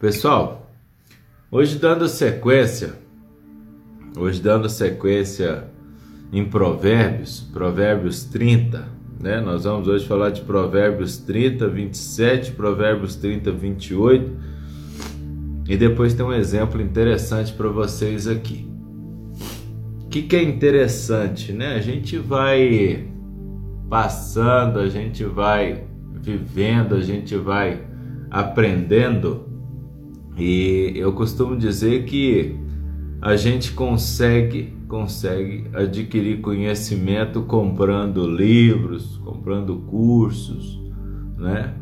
Pessoal, hoje dando sequência, hoje dando sequência em Provérbios, Provérbios 30, né? Nós vamos hoje falar de Provérbios 30, 27, Provérbios 30, 28. E depois tem um exemplo interessante para vocês aqui. O que, que é interessante, né? A gente vai passando, a gente vai vivendo, a gente vai aprendendo e eu costumo dizer que a gente consegue consegue adquirir conhecimento comprando livros, comprando cursos, né?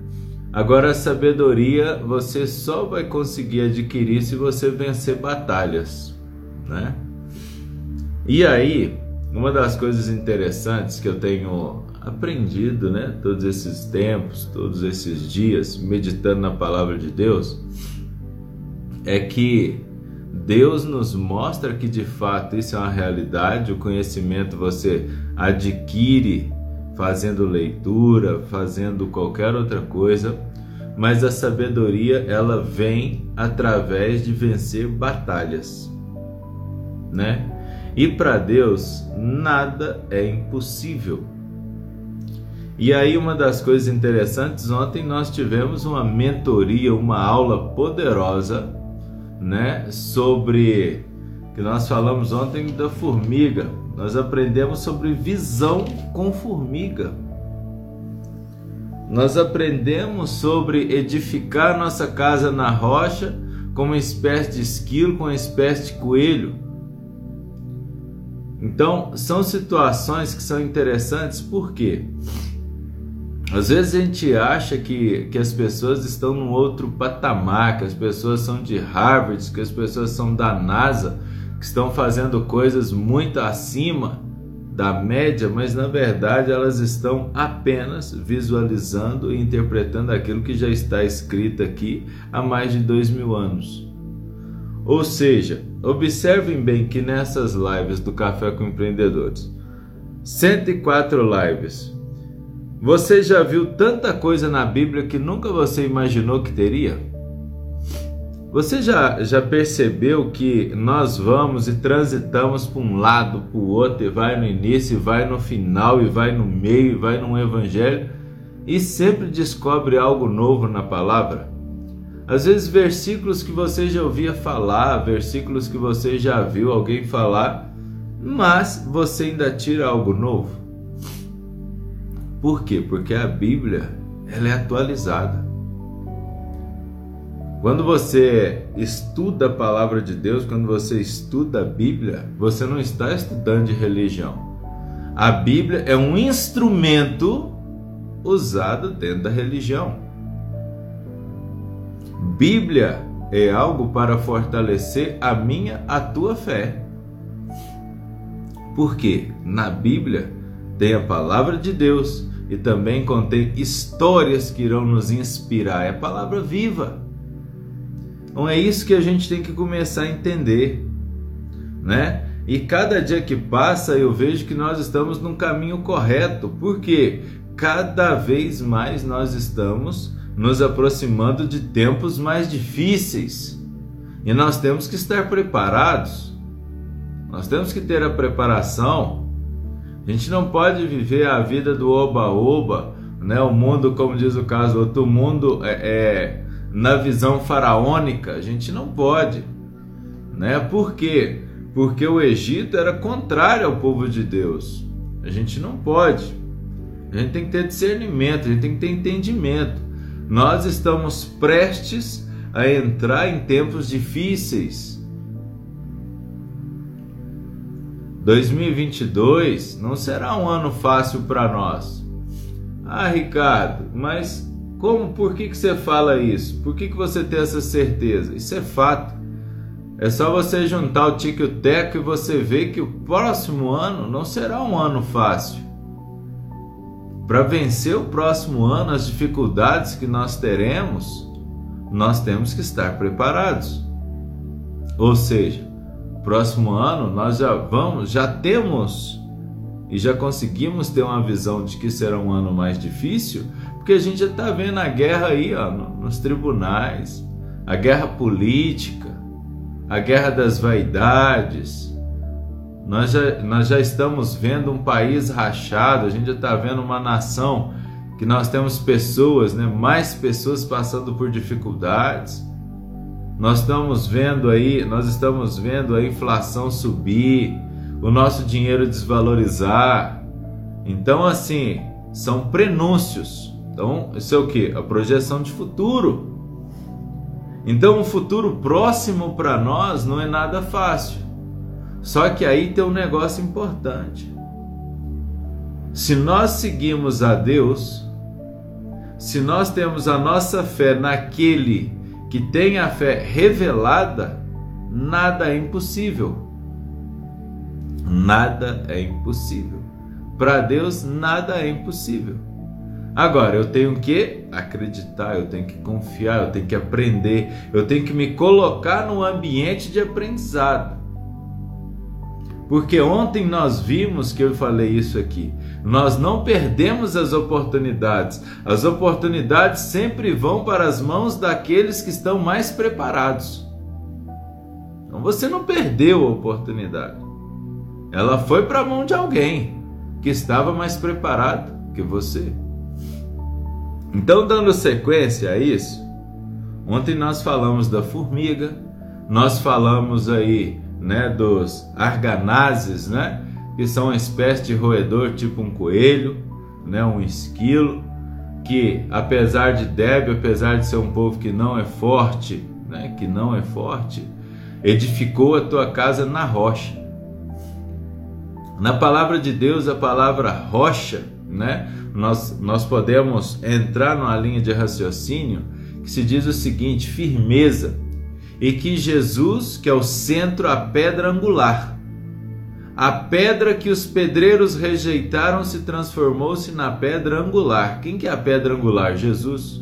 Agora a sabedoria você só vai conseguir adquirir se você vencer batalhas, né? E aí, uma das coisas interessantes que eu tenho aprendido, né, todos esses tempos, todos esses dias meditando na palavra de Deus, é que Deus nos mostra que de fato isso é uma realidade, o conhecimento você adquire fazendo leitura, fazendo qualquer outra coisa, mas a sabedoria ela vem através de vencer batalhas, né? E para Deus nada é impossível. E aí uma das coisas interessantes, ontem nós tivemos uma mentoria, uma aula poderosa né, sobre que nós falamos ontem da formiga. Nós aprendemos sobre visão com formiga. Nós aprendemos sobre edificar nossa casa na rocha com uma espécie de esquilo, com uma espécie de coelho. Então, são situações que são interessantes, por quê? Às vezes a gente acha que, que as pessoas estão num outro patamar, que as pessoas são de Harvard, que as pessoas são da NASA, que estão fazendo coisas muito acima da média, mas na verdade elas estão apenas visualizando e interpretando aquilo que já está escrito aqui há mais de dois mil anos. Ou seja, observem bem que nessas lives do Café com Empreendedores, 104 lives, você já viu tanta coisa na Bíblia que nunca você imaginou que teria? Você já, já percebeu que nós vamos e transitamos para um lado, para o outro, e vai no início, e vai no final, e vai no meio, e vai no evangelho, e sempre descobre algo novo na palavra? Às vezes, versículos que você já ouvia falar, versículos que você já viu alguém falar, mas você ainda tira algo novo. Por quê? Porque a Bíblia ela é atualizada. Quando você estuda a palavra de Deus, quando você estuda a Bíblia, você não está estudando de religião. A Bíblia é um instrumento usado dentro da religião. Bíblia é algo para fortalecer a minha, a tua fé. Porque na Bíblia tem a palavra de Deus e também contém histórias que irão nos inspirar. É a palavra viva. Então é isso que a gente tem que começar a entender, né? E cada dia que passa eu vejo que nós estamos num caminho correto, porque cada vez mais nós estamos nos aproximando de tempos mais difíceis. E nós temos que estar preparados. Nós temos que ter a preparação a gente não pode viver a vida do oba-oba, né? O mundo, como diz o caso, outro mundo é, é na visão faraônica. A gente não pode, né? Por quê? Porque o Egito era contrário ao povo de Deus. A gente não pode. A gente tem que ter discernimento, a gente tem que ter entendimento. Nós estamos prestes a entrar em tempos difíceis 2022 não será um ano fácil para nós. Ah, Ricardo, mas como, por que, que você fala isso? Por que, que você tem essa certeza? Isso é fato. É só você juntar o tique e o teco e você ver que o próximo ano não será um ano fácil. Para vencer o próximo ano, as dificuldades que nós teremos, nós temos que estar preparados. Ou seja, próximo ano nós já vamos, já temos e já conseguimos ter uma visão de que será um ano mais difícil, porque a gente já está vendo a guerra aí ó, nos tribunais, a guerra política, a guerra das vaidades. Nós já, nós já estamos vendo um país rachado, a gente já está vendo uma nação que nós temos pessoas, né, mais pessoas passando por dificuldades. Nós estamos vendo aí, nós estamos vendo a inflação subir, o nosso dinheiro desvalorizar. Então, assim, são prenúncios. Então, isso é o que? A projeção de futuro. Então, o futuro próximo para nós não é nada fácil. Só que aí tem um negócio importante. Se nós seguimos a Deus, se nós temos a nossa fé naquele que tem a fé revelada, nada é impossível. Nada é impossível. Para Deus, nada é impossível. Agora, eu tenho que acreditar, eu tenho que confiar, eu tenho que aprender, eu tenho que me colocar no ambiente de aprendizado. Porque ontem nós vimos que eu falei isso aqui. Nós não perdemos as oportunidades. As oportunidades sempre vão para as mãos daqueles que estão mais preparados. Então você não perdeu a oportunidade. Ela foi para a mão de alguém que estava mais preparado que você. Então, dando sequência a isso, ontem nós falamos da formiga, nós falamos aí, né, dos arganazes, né, que são uma espécie de roedor tipo um coelho, né, um esquilo, que apesar de débil, apesar de ser um povo que não é forte, né, que não é forte, edificou a tua casa na rocha. Na palavra de Deus, a palavra rocha, né, nós, nós podemos entrar numa linha de raciocínio que se diz o seguinte: firmeza, e que Jesus, que é o centro, a pedra angular, a pedra que os pedreiros rejeitaram se transformou-se na pedra angular. Quem que é a pedra angular? Jesus.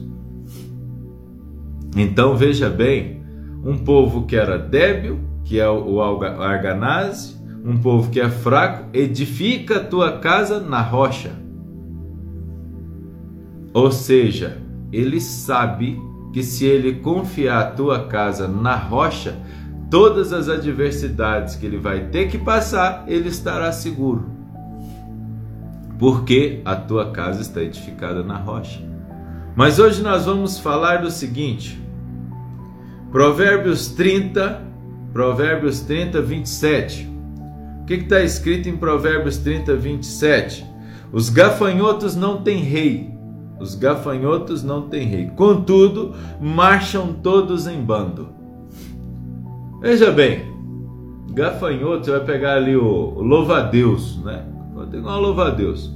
Então veja bem, um povo que era débil, que é o arganase, um povo que é fraco, edifica a tua casa na rocha. Ou seja, ele sabe que se ele confiar a tua casa na rocha, todas as adversidades que ele vai ter que passar, ele estará seguro. Porque a tua casa está edificada na rocha. Mas hoje nós vamos falar do seguinte: Provérbios 30, Provérbios 30, 27. O que está escrito em Provérbios 30, 27? Os gafanhotos não têm rei, os gafanhotos não têm rei. Contudo, marcham todos em bando. Veja bem, gafanhoto, você vai pegar ali o, louva-a-Deus, né? Tem uma louva-a-Deus.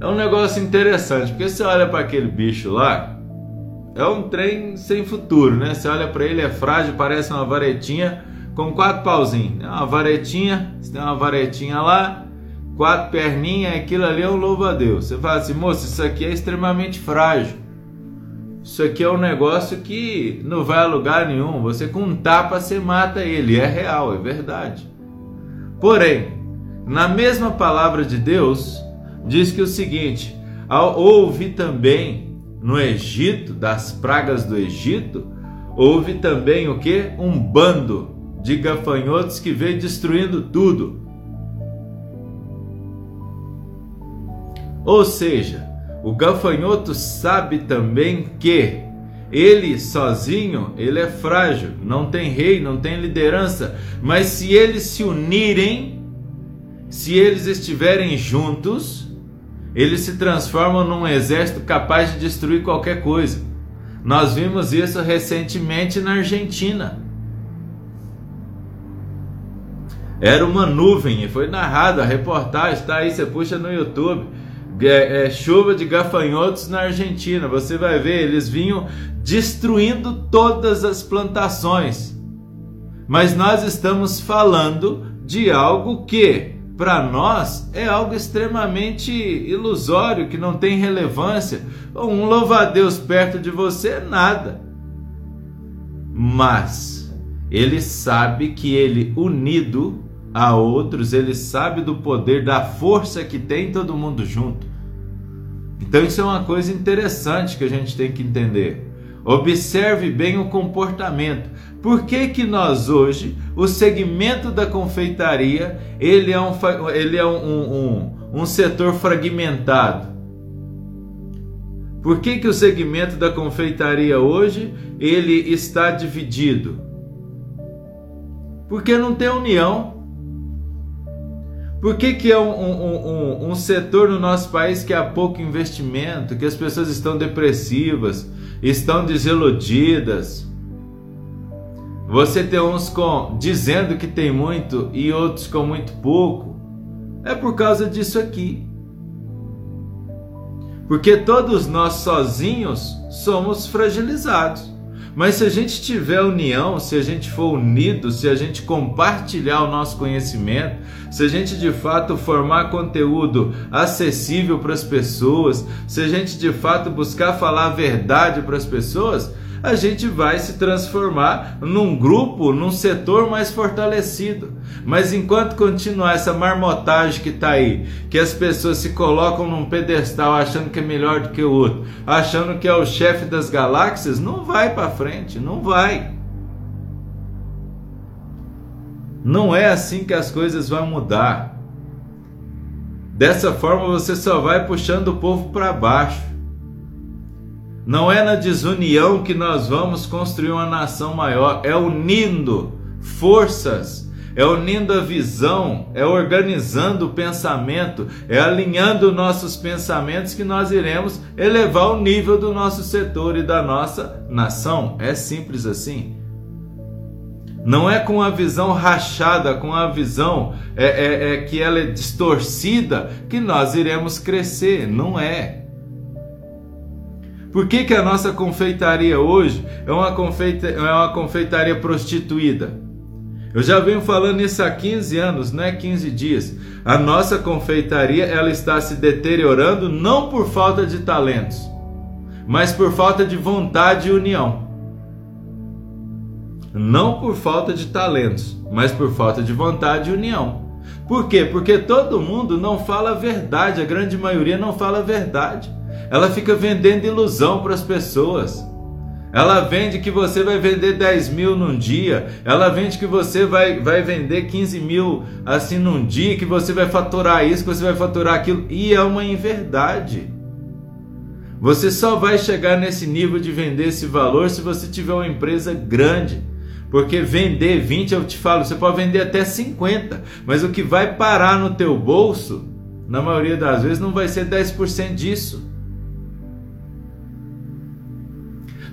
É um negócio interessante, porque você olha para aquele bicho lá, é um trem sem futuro, né? Você olha para ele, é frágil, parece uma varetinha com quatro pauzinhos. É uma varetinha, você tem uma varetinha lá, quatro perninhas, aquilo ali é um louva-a-Deus. Você fala assim, moço, isso aqui é extremamente frágil. Isso aqui é um negócio que não vai a lugar nenhum. Você com um tapa você mata ele. É real, é verdade. Porém, na mesma palavra de Deus, diz que o seguinte: houve também no Egito, das pragas do Egito, houve também o que? Um bando de gafanhotos que veio destruindo tudo. Ou seja, o gafanhoto sabe também que ele sozinho, ele é frágil, não tem rei, não tem liderança, mas se eles se unirem, se eles estiverem juntos, eles se transformam num exército capaz de destruir qualquer coisa. Nós vimos isso recentemente na Argentina. Era uma nuvem e foi narrado, a reportagem está aí, você puxa no YouTube é, chuva de gafanhotos na Argentina. Você vai ver, eles vinham destruindo todas as plantações. Mas nós estamos falando de algo que, para nós, é algo extremamente ilusório, que não tem relevância. Um louva-a-Deus perto de você é nada. Mas ele sabe que ele unido a outros, ele sabe do poder, da força que tem todo mundo junto. Então isso é uma coisa interessante que a gente tem que entender. Observe bem o comportamento. Por que, que nós hoje, o segmento da confeitaria, ele é um, ele é um, um, um, um setor fragmentado? Por que, que o segmento da confeitaria hoje ele está dividido? Porque não tem união. Por que, que é um, um, um, um, setor no nosso país que há pouco investimento, que as pessoas estão depressivas, estão desiludidas? Você tem uns com dizendo que tem muito e outros com muito pouco. É por causa disso aqui. Porque todos nós sozinhos somos fragilizados. Mas se a gente tiver união, se a gente for unido, se a gente compartilhar o nosso conhecimento, se a gente de fato formar conteúdo acessível para as pessoas, se a gente de fato buscar falar a verdade para as pessoas, a gente vai se transformar num grupo, num setor mais fortalecido. Mas enquanto continuar essa marmotagem que está aí, que as pessoas se colocam num pedestal achando que é melhor do que o outro, achando que é o chefe das galáxias, não vai para frente, não vai. Não é assim que as coisas vão mudar. Dessa forma você só vai puxando o povo para baixo. Não é na desunião que nós vamos construir uma nação maior, é unindo forças, é unindo a visão, é organizando o pensamento, é alinhando nossos pensamentos que nós iremos elevar o nível do nosso setor e da nossa nação. É simples assim. Não é com a visão rachada, com a visão é, é, é que ela é distorcida que nós iremos crescer. Não é. Por que, que a nossa confeitaria hoje é uma, confeita, é uma confeitaria prostituída? Eu já venho falando isso há 15 anos, não é 15 dias. A nossa confeitaria ela está se deteriorando não por falta de talentos, mas por falta de vontade e união. Não por falta de talentos, mas por falta de vontade e união. Por quê? Porque todo mundo não fala a verdade, a grande maioria não fala a verdade ela fica vendendo ilusão para as pessoas. Ela vende que você vai vender 10 mil num dia. Ela vende que você vai, vai vender 15 mil assim num dia, que você vai faturar isso, que você vai faturar aquilo. E é uma inverdade. Você só vai chegar nesse nível de vender esse valor se você tiver uma empresa grande. Porque vender 20, eu te falo, você pode vender até 50, mas o que vai parar no teu bolso, na maioria das vezes, não vai ser 10% disso.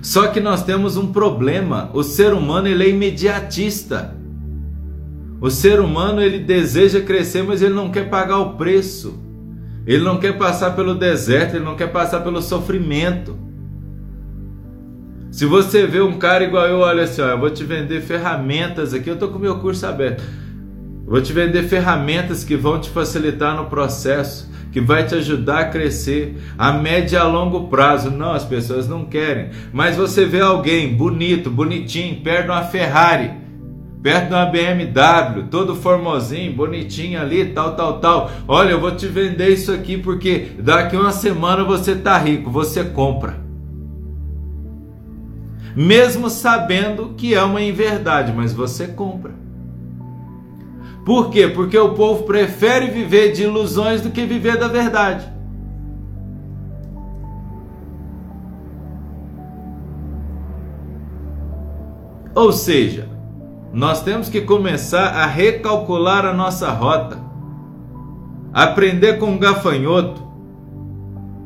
Só que nós temos um problema. O ser humano ele é imediatista. O ser humano ele deseja crescer, mas ele não quer pagar o preço. Ele não quer passar pelo deserto, ele não quer passar pelo sofrimento. Se você vê um cara igual eu, olha assim, ó, eu vou te vender ferramentas aqui, eu tô com meu curso aberto. Eu vou te vender ferramentas que vão te facilitar no processo que vai te ajudar a crescer a médio e a longo prazo. Não, as pessoas não querem. Mas você vê alguém bonito, bonitinho, perto de uma Ferrari, perto de uma BMW, todo formosinho, bonitinho ali, tal, tal, tal. Olha, eu vou te vender isso aqui porque daqui uma semana você tá rico, você compra. Mesmo sabendo que é uma inverdade, mas você compra. Por quê? Porque o povo prefere viver de ilusões do que viver da verdade. Ou seja, nós temos que começar a recalcular a nossa rota, aprender com o gafanhoto,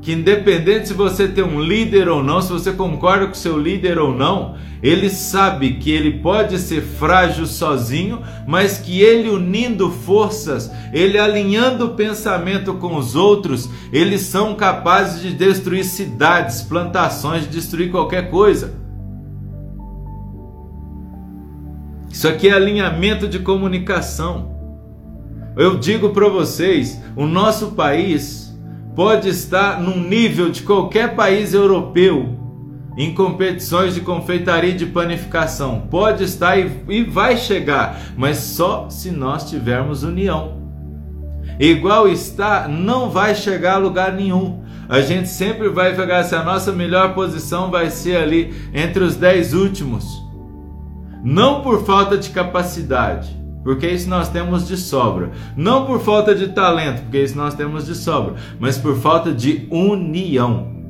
que independente se você tem um líder ou não, se você concorda com seu líder ou não, ele sabe que ele pode ser frágil sozinho, mas que ele unindo forças, ele alinhando o pensamento com os outros, eles são capazes de destruir cidades, plantações, de destruir qualquer coisa. Isso aqui é alinhamento de comunicação. Eu digo para vocês, o nosso país pode estar num nível de qualquer país europeu em competições de confeitaria e de panificação. Pode estar e, e vai chegar, mas só se nós tivermos união. Igual está, não vai chegar a lugar nenhum. a gente sempre vai pegar se a nossa melhor posição vai ser ali entre os dez últimos. Não por falta de capacidade, porque isso nós temos de sobra. Não por falta de talento, porque isso nós temos de sobra, mas por falta de união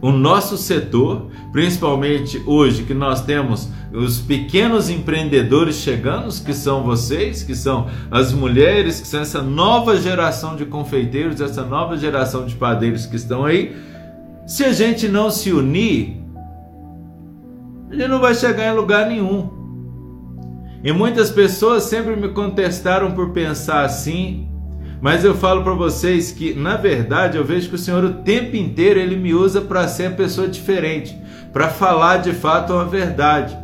o nosso setor, principalmente hoje que nós temos os pequenos empreendedores chegando, que são vocês, que são as mulheres, que são essa nova geração de confeiteiros, essa nova geração de padeiros que estão aí. Se a gente não se unir, a gente não vai chegar em lugar nenhum. E muitas pessoas sempre me contestaram por pensar assim, mas eu falo para vocês que, na verdade, eu vejo que o Senhor o tempo inteiro ele me usa para ser a pessoa diferente, para falar de fato a verdade,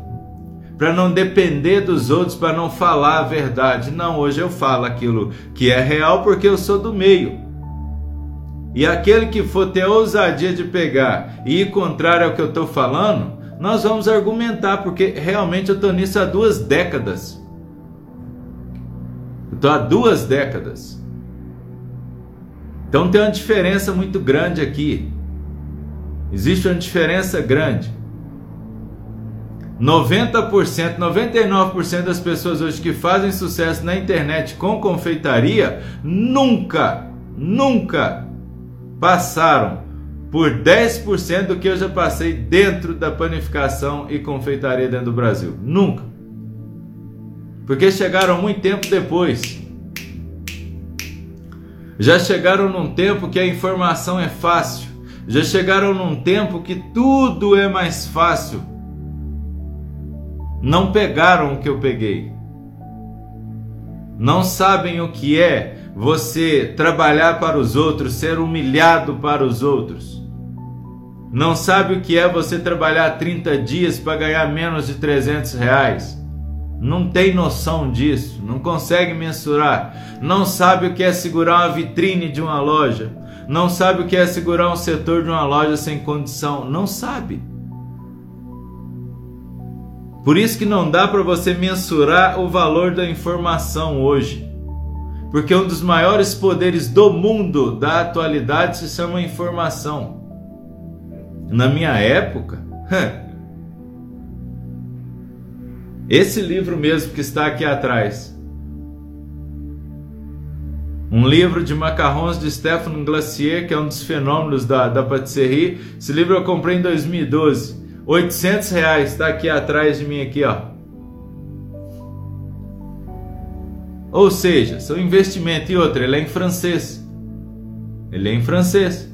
para não depender dos outros, para não falar a verdade. Não, hoje eu falo aquilo que é real porque eu sou do meio. E aquele que for ter ousadia de pegar e ir contrário ao que eu estou falando, nós vamos argumentar, porque realmente eu estou nisso há duas décadas. Estou há duas décadas. Então tem uma diferença muito grande aqui. Existe uma diferença grande. 90%, 99% das pessoas hoje que fazem sucesso na internet com confeitaria nunca, nunca passaram por 10% do que eu já passei dentro da panificação e confeitaria dentro do Brasil. Nunca. Porque chegaram muito tempo depois já chegaram num tempo que a informação é fácil. Já chegaram num tempo que tudo é mais fácil. Não pegaram o que eu peguei. Não sabem o que é você trabalhar para os outros, ser humilhado para os outros. Não sabe o que é você trabalhar 30 dias para ganhar menos de 300 reais não tem noção disso, não consegue mensurar, não sabe o que é segurar uma vitrine de uma loja, não sabe o que é segurar um setor de uma loja sem condição, não sabe. Por isso que não dá para você mensurar o valor da informação hoje. Porque um dos maiores poderes do mundo da atualidade se chama informação. Na minha época, Esse livro mesmo que está aqui atrás. Um livro de macarrons de Stefano Glacier, que é um dos fenômenos da, da patisserie. Esse livro eu comprei em 2012. 800 reais, está aqui atrás de mim aqui, ó. Ou seja, seu investimento e outra, ele é em francês. Ele é em francês.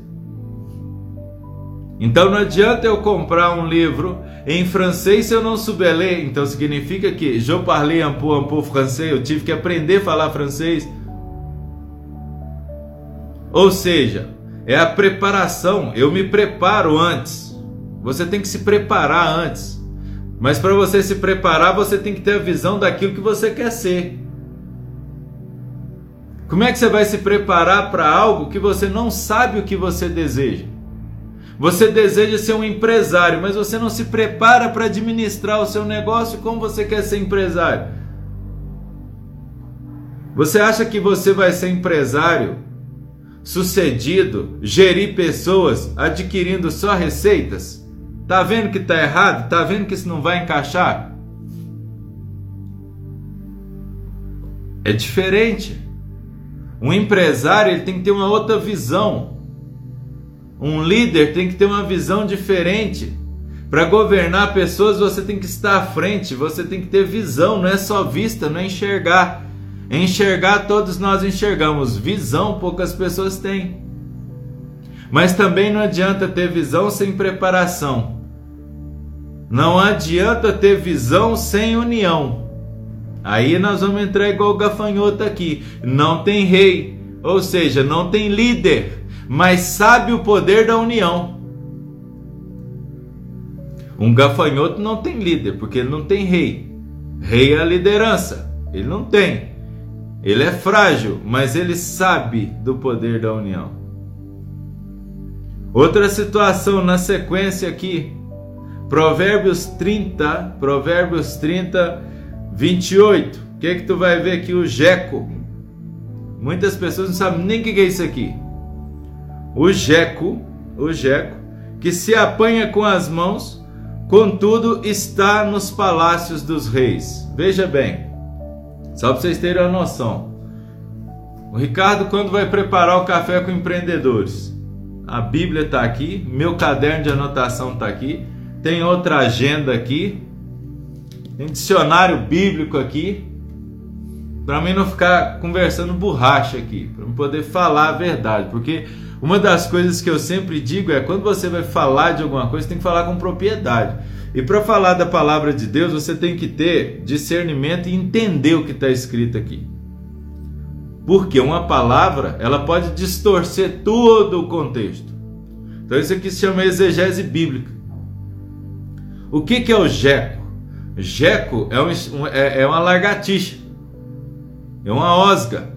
Então não adianta eu comprar um livro em francês se eu não souber ler. Então significa que je parle un peu, un peu français, eu tive que aprender a falar francês. Ou seja, é a preparação, eu me preparo antes. Você tem que se preparar antes. Mas para você se preparar, você tem que ter a visão daquilo que você quer ser. Como é que você vai se preparar para algo que você não sabe o que você deseja? Você deseja ser um empresário, mas você não se prepara para administrar o seu negócio como você quer ser empresário. Você acha que você vai ser empresário sucedido, gerir pessoas, adquirindo só receitas? Tá vendo que tá errado? Tá vendo que isso não vai encaixar? É diferente. Um empresário ele tem que ter uma outra visão. Um líder tem que ter uma visão diferente. Para governar pessoas, você tem que estar à frente, você tem que ter visão, não é só vista, não é enxergar. Enxergar, todos nós enxergamos, visão, poucas pessoas têm. Mas também não adianta ter visão sem preparação. Não adianta ter visão sem união. Aí nós vamos entrar igual o gafanhoto aqui. Não tem rei, ou seja, não tem líder mas sabe o poder da união. Um gafanhoto não tem líder, porque ele não tem rei. Rei é a liderança, ele não tem. Ele é frágil, mas ele sabe do poder da união. Outra situação na sequência aqui, Provérbios 30, Provérbios 30, 28. O que é que tu vai ver aqui? O Jeco. Muitas pessoas não sabem nem o que é isso aqui. O jeco, o jeco, que se apanha com as mãos, contudo está nos palácios dos reis. Veja bem, só para vocês terem uma noção. O Ricardo, quando vai preparar o café com empreendedores, a Bíblia está aqui, meu caderno de anotação está aqui, tem outra agenda aqui, tem dicionário bíblico aqui, para mim não ficar conversando borracha aqui, para poder falar a verdade, porque uma das coisas que eu sempre digo é quando você vai falar de alguma coisa, tem que falar com propriedade. E para falar da palavra de Deus, você tem que ter discernimento e entender o que está escrito aqui. Porque uma palavra, ela pode distorcer todo o contexto. Então isso aqui se chama exegese bíblica. O que, que é o jeco? Jeco é, um, é, é uma lagartixa, é uma osga.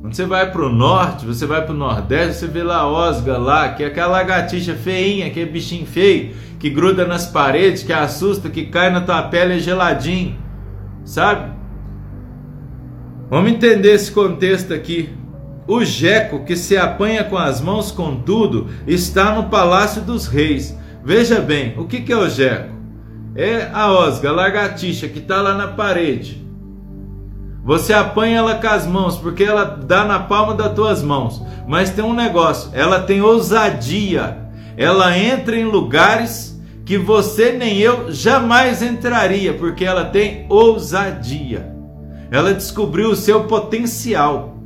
Quando você vai para o norte, você vai para o nordeste, você vê lá a osga lá, que é aquela lagartixa feinha, aquele bichinho feio, que gruda nas paredes, que assusta, que cai na tua pele é geladinho, sabe? Vamos entender esse contexto aqui. O jeco que se apanha com as mãos com tudo está no palácio dos reis. Veja bem, o que é o jeco? É a osga, a lagartixa que está lá na parede. Você apanha ela com as mãos, porque ela dá na palma das tuas mãos. Mas tem um negócio, ela tem ousadia. Ela entra em lugares que você nem eu jamais entraria, porque ela tem ousadia. Ela descobriu o seu potencial.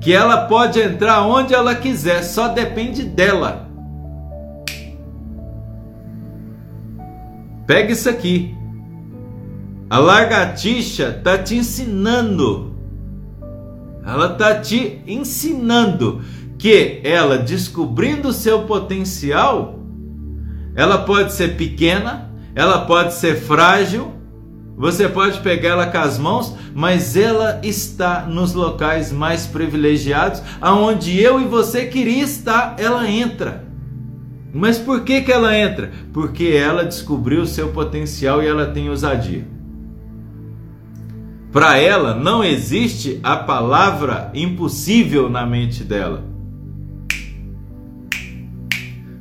Que ela pode entrar onde ela quiser, só depende dela. Pega isso aqui. A lagartixa está te ensinando. Ela está te ensinando que ela descobrindo seu potencial, ela pode ser pequena, ela pode ser frágil, você pode pegar ela com as mãos, mas ela está nos locais mais privilegiados, aonde eu e você queria estar, ela entra. Mas por que, que ela entra? Porque ela descobriu o seu potencial e ela tem ousadia. Para ela não existe a palavra impossível na mente dela.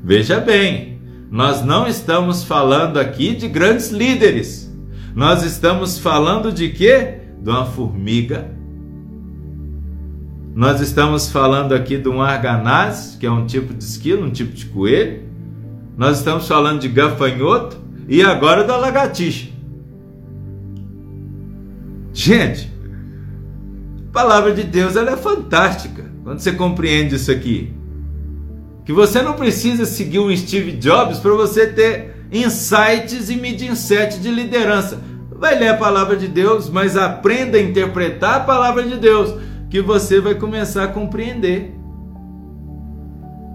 Veja bem, nós não estamos falando aqui de grandes líderes. Nós estamos falando de quê? De uma formiga. Nós estamos falando aqui de um arganaz, que é um tipo de esquilo, um tipo de coelho. Nós estamos falando de gafanhoto e agora da lagartixa. Gente, a palavra de Deus ela é fantástica quando você compreende isso aqui. Que você não precisa seguir um Steve Jobs para você ter insights e mindset de liderança. Vai ler a palavra de Deus, mas aprenda a interpretar a palavra de Deus, que você vai começar a compreender.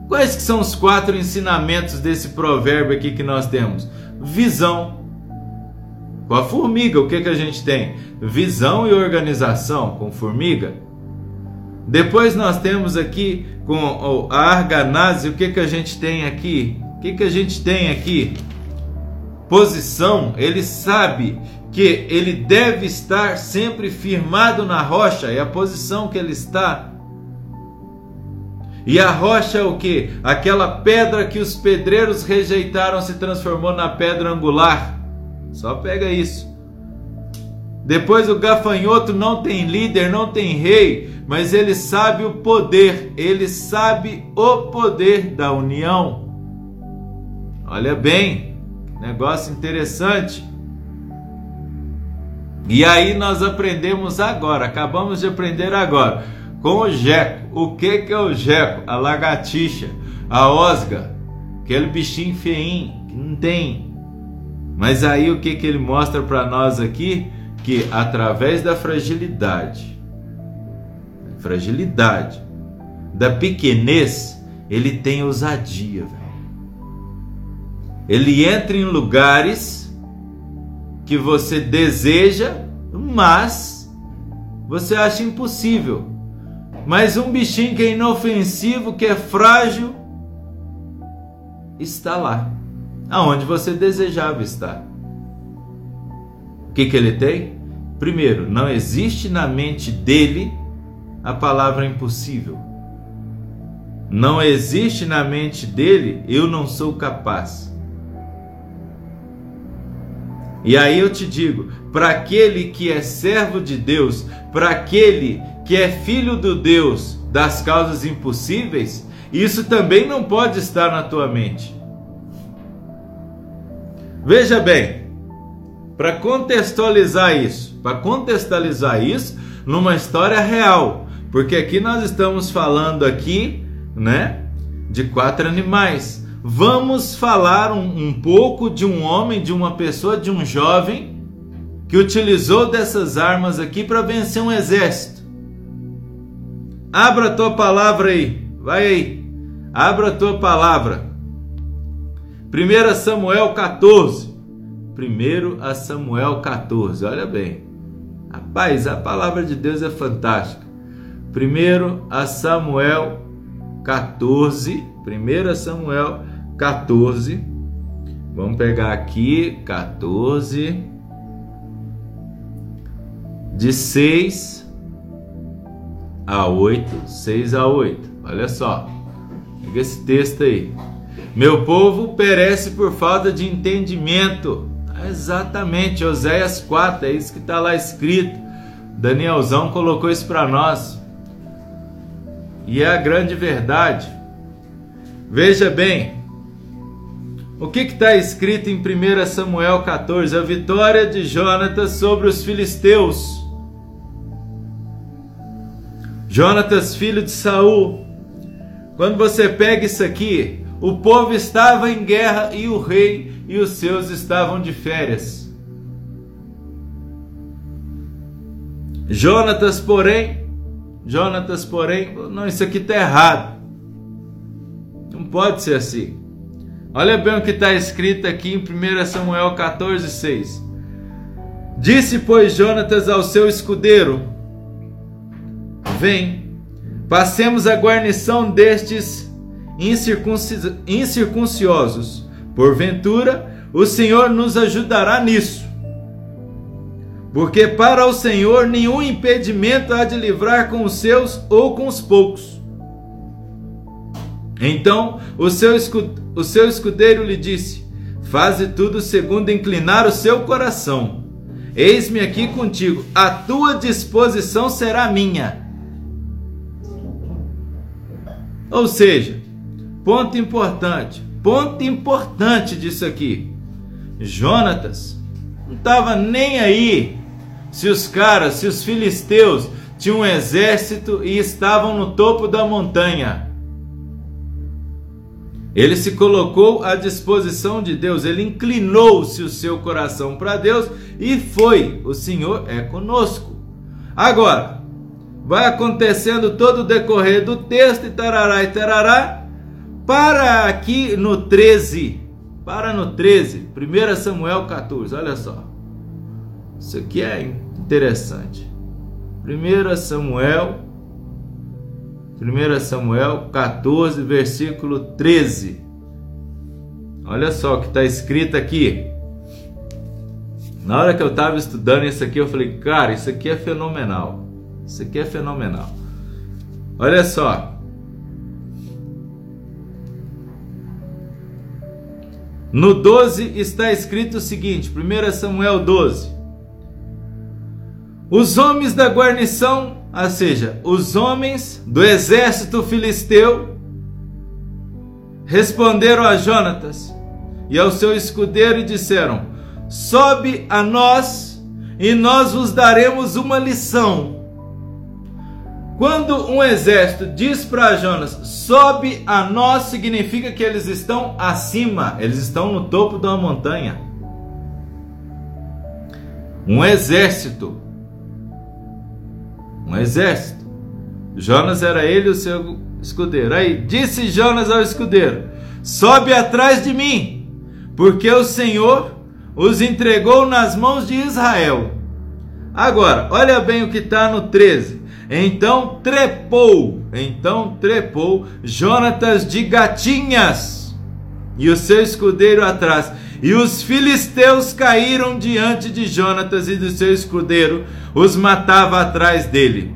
Quais que são os quatro ensinamentos desse provérbio aqui que nós temos? Visão, com a formiga, o que, que a gente tem? Visão e organização com formiga. Depois nós temos aqui com a arganase, o que, que a gente tem aqui? O que, que a gente tem aqui? Posição, ele sabe que ele deve estar sempre firmado na rocha, é a posição que ele está. E a rocha é o que? Aquela pedra que os pedreiros rejeitaram se transformou na pedra angular. Só pega isso. Depois o gafanhoto não tem líder, não tem rei, mas ele sabe o poder, ele sabe o poder da união. Olha bem, negócio interessante. E aí nós aprendemos agora, acabamos de aprender agora, com o jeco. O que, que é o jeco? A lagartixa, a osga, aquele bichinho feinho que não tem mas aí o que, que ele mostra para nós aqui? Que através da fragilidade, fragilidade, da pequenez, ele tem ousadia. Ele entra em lugares que você deseja, mas você acha impossível. Mas um bichinho que é inofensivo, que é frágil, está lá aonde você desejava estar. O que, que ele tem? Primeiro, não existe na mente dele a palavra impossível. não existe na mente dele, eu não sou capaz. E aí eu te digo, para aquele que é servo de Deus, para aquele que é filho do Deus das causas impossíveis, isso também não pode estar na tua mente. Veja bem, para contextualizar isso, para contextualizar isso numa história real, porque aqui nós estamos falando aqui, né, de quatro animais. Vamos falar um, um pouco de um homem, de uma pessoa, de um jovem que utilizou dessas armas aqui para vencer um exército. Abra a tua palavra aí, vai aí, abra a tua palavra. 1 Samuel 14. 1 Samuel 14, olha bem. Rapaz, a palavra de Deus é fantástica. 1 Samuel 14. 1 Samuel 14. Vamos pegar aqui 14. De 6 a 8. 6 a 8. Olha só. Pega esse texto aí. Meu povo perece por falta de entendimento. Exatamente, Oséias 4, é isso que está lá escrito. Danielzão colocou isso para nós. E é a grande verdade. Veja bem, o que está escrito em 1 Samuel 14? A vitória de Jonatas sobre os filisteus. Jonatas, filho de Saul. Quando você pega isso aqui, o povo estava em guerra e o rei e os seus estavam de férias. Jonatas, porém, Jonatas, porém, não, isso aqui está errado. Não pode ser assim. Olha bem o que está escrito aqui em 1 Samuel 14, 6. Disse, pois, Jonatas ao seu escudeiro: Vem, passemos a guarnição destes incircunciosos. Porventura, o Senhor nos ajudará nisso. Porque para o Senhor nenhum impedimento há de livrar com os seus ou com os poucos. Então o seu, o seu escudeiro lhe disse: Faze tudo segundo inclinar o seu coração. Eis-me aqui contigo, a tua disposição será minha. Ou seja, Ponto importante, ponto importante disso aqui. Jonatas não estava nem aí se os caras, se os filisteus tinham um exército e estavam no topo da montanha. Ele se colocou à disposição de Deus, ele inclinou-se o seu coração para Deus e foi. O Senhor é conosco. Agora, vai acontecendo todo o decorrer do texto e tarará e tarará. Para aqui no 13, para no 13, 1 Samuel 14, olha só. Isso aqui é interessante. 1 Samuel 1 Samuel 14, versículo 13. Olha só o que está escrito aqui. Na hora que eu estava estudando isso aqui, eu falei, cara, isso aqui é fenomenal. Isso aqui é fenomenal. Olha só. No 12 está escrito o seguinte, 1 Samuel 12. Os homens da guarnição, ou seja, os homens do exército filisteu, responderam a Jonatas e ao seu escudeiro e disseram: Sobe a nós e nós vos daremos uma lição. Quando um exército diz para Jonas, sobe a nós, significa que eles estão acima, eles estão no topo de uma montanha. Um exército. Um exército. Jonas era ele o seu escudeiro. Aí disse Jonas ao escudeiro: Sobe atrás de mim, porque o Senhor os entregou nas mãos de Israel. Agora, olha bem o que está no 13. Então trepou, então trepou Jonatas de gatinhas e o seu escudeiro atrás. E os filisteus caíram diante de Jonatas e do seu escudeiro, os matava atrás dele.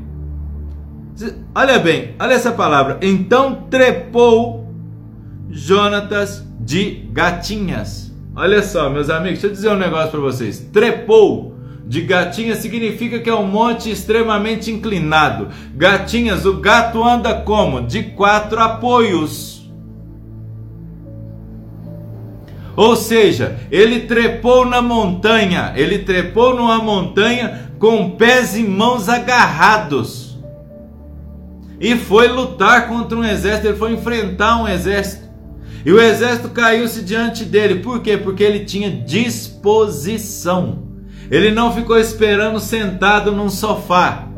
Olha bem, olha essa palavra. Então trepou Jonatas de gatinhas. Olha só, meus amigos, deixa eu dizer um negócio para vocês. Trepou de gatinha significa que é um monte extremamente inclinado. Gatinhas, o gato anda como? De quatro apoios. Ou seja, ele trepou na montanha, ele trepou numa montanha com pés e mãos agarrados. E foi lutar contra um exército, ele foi enfrentar um exército. E o exército caiu-se diante dele. Por quê? Porque ele tinha disposição. Ele não ficou esperando sentado num sofá.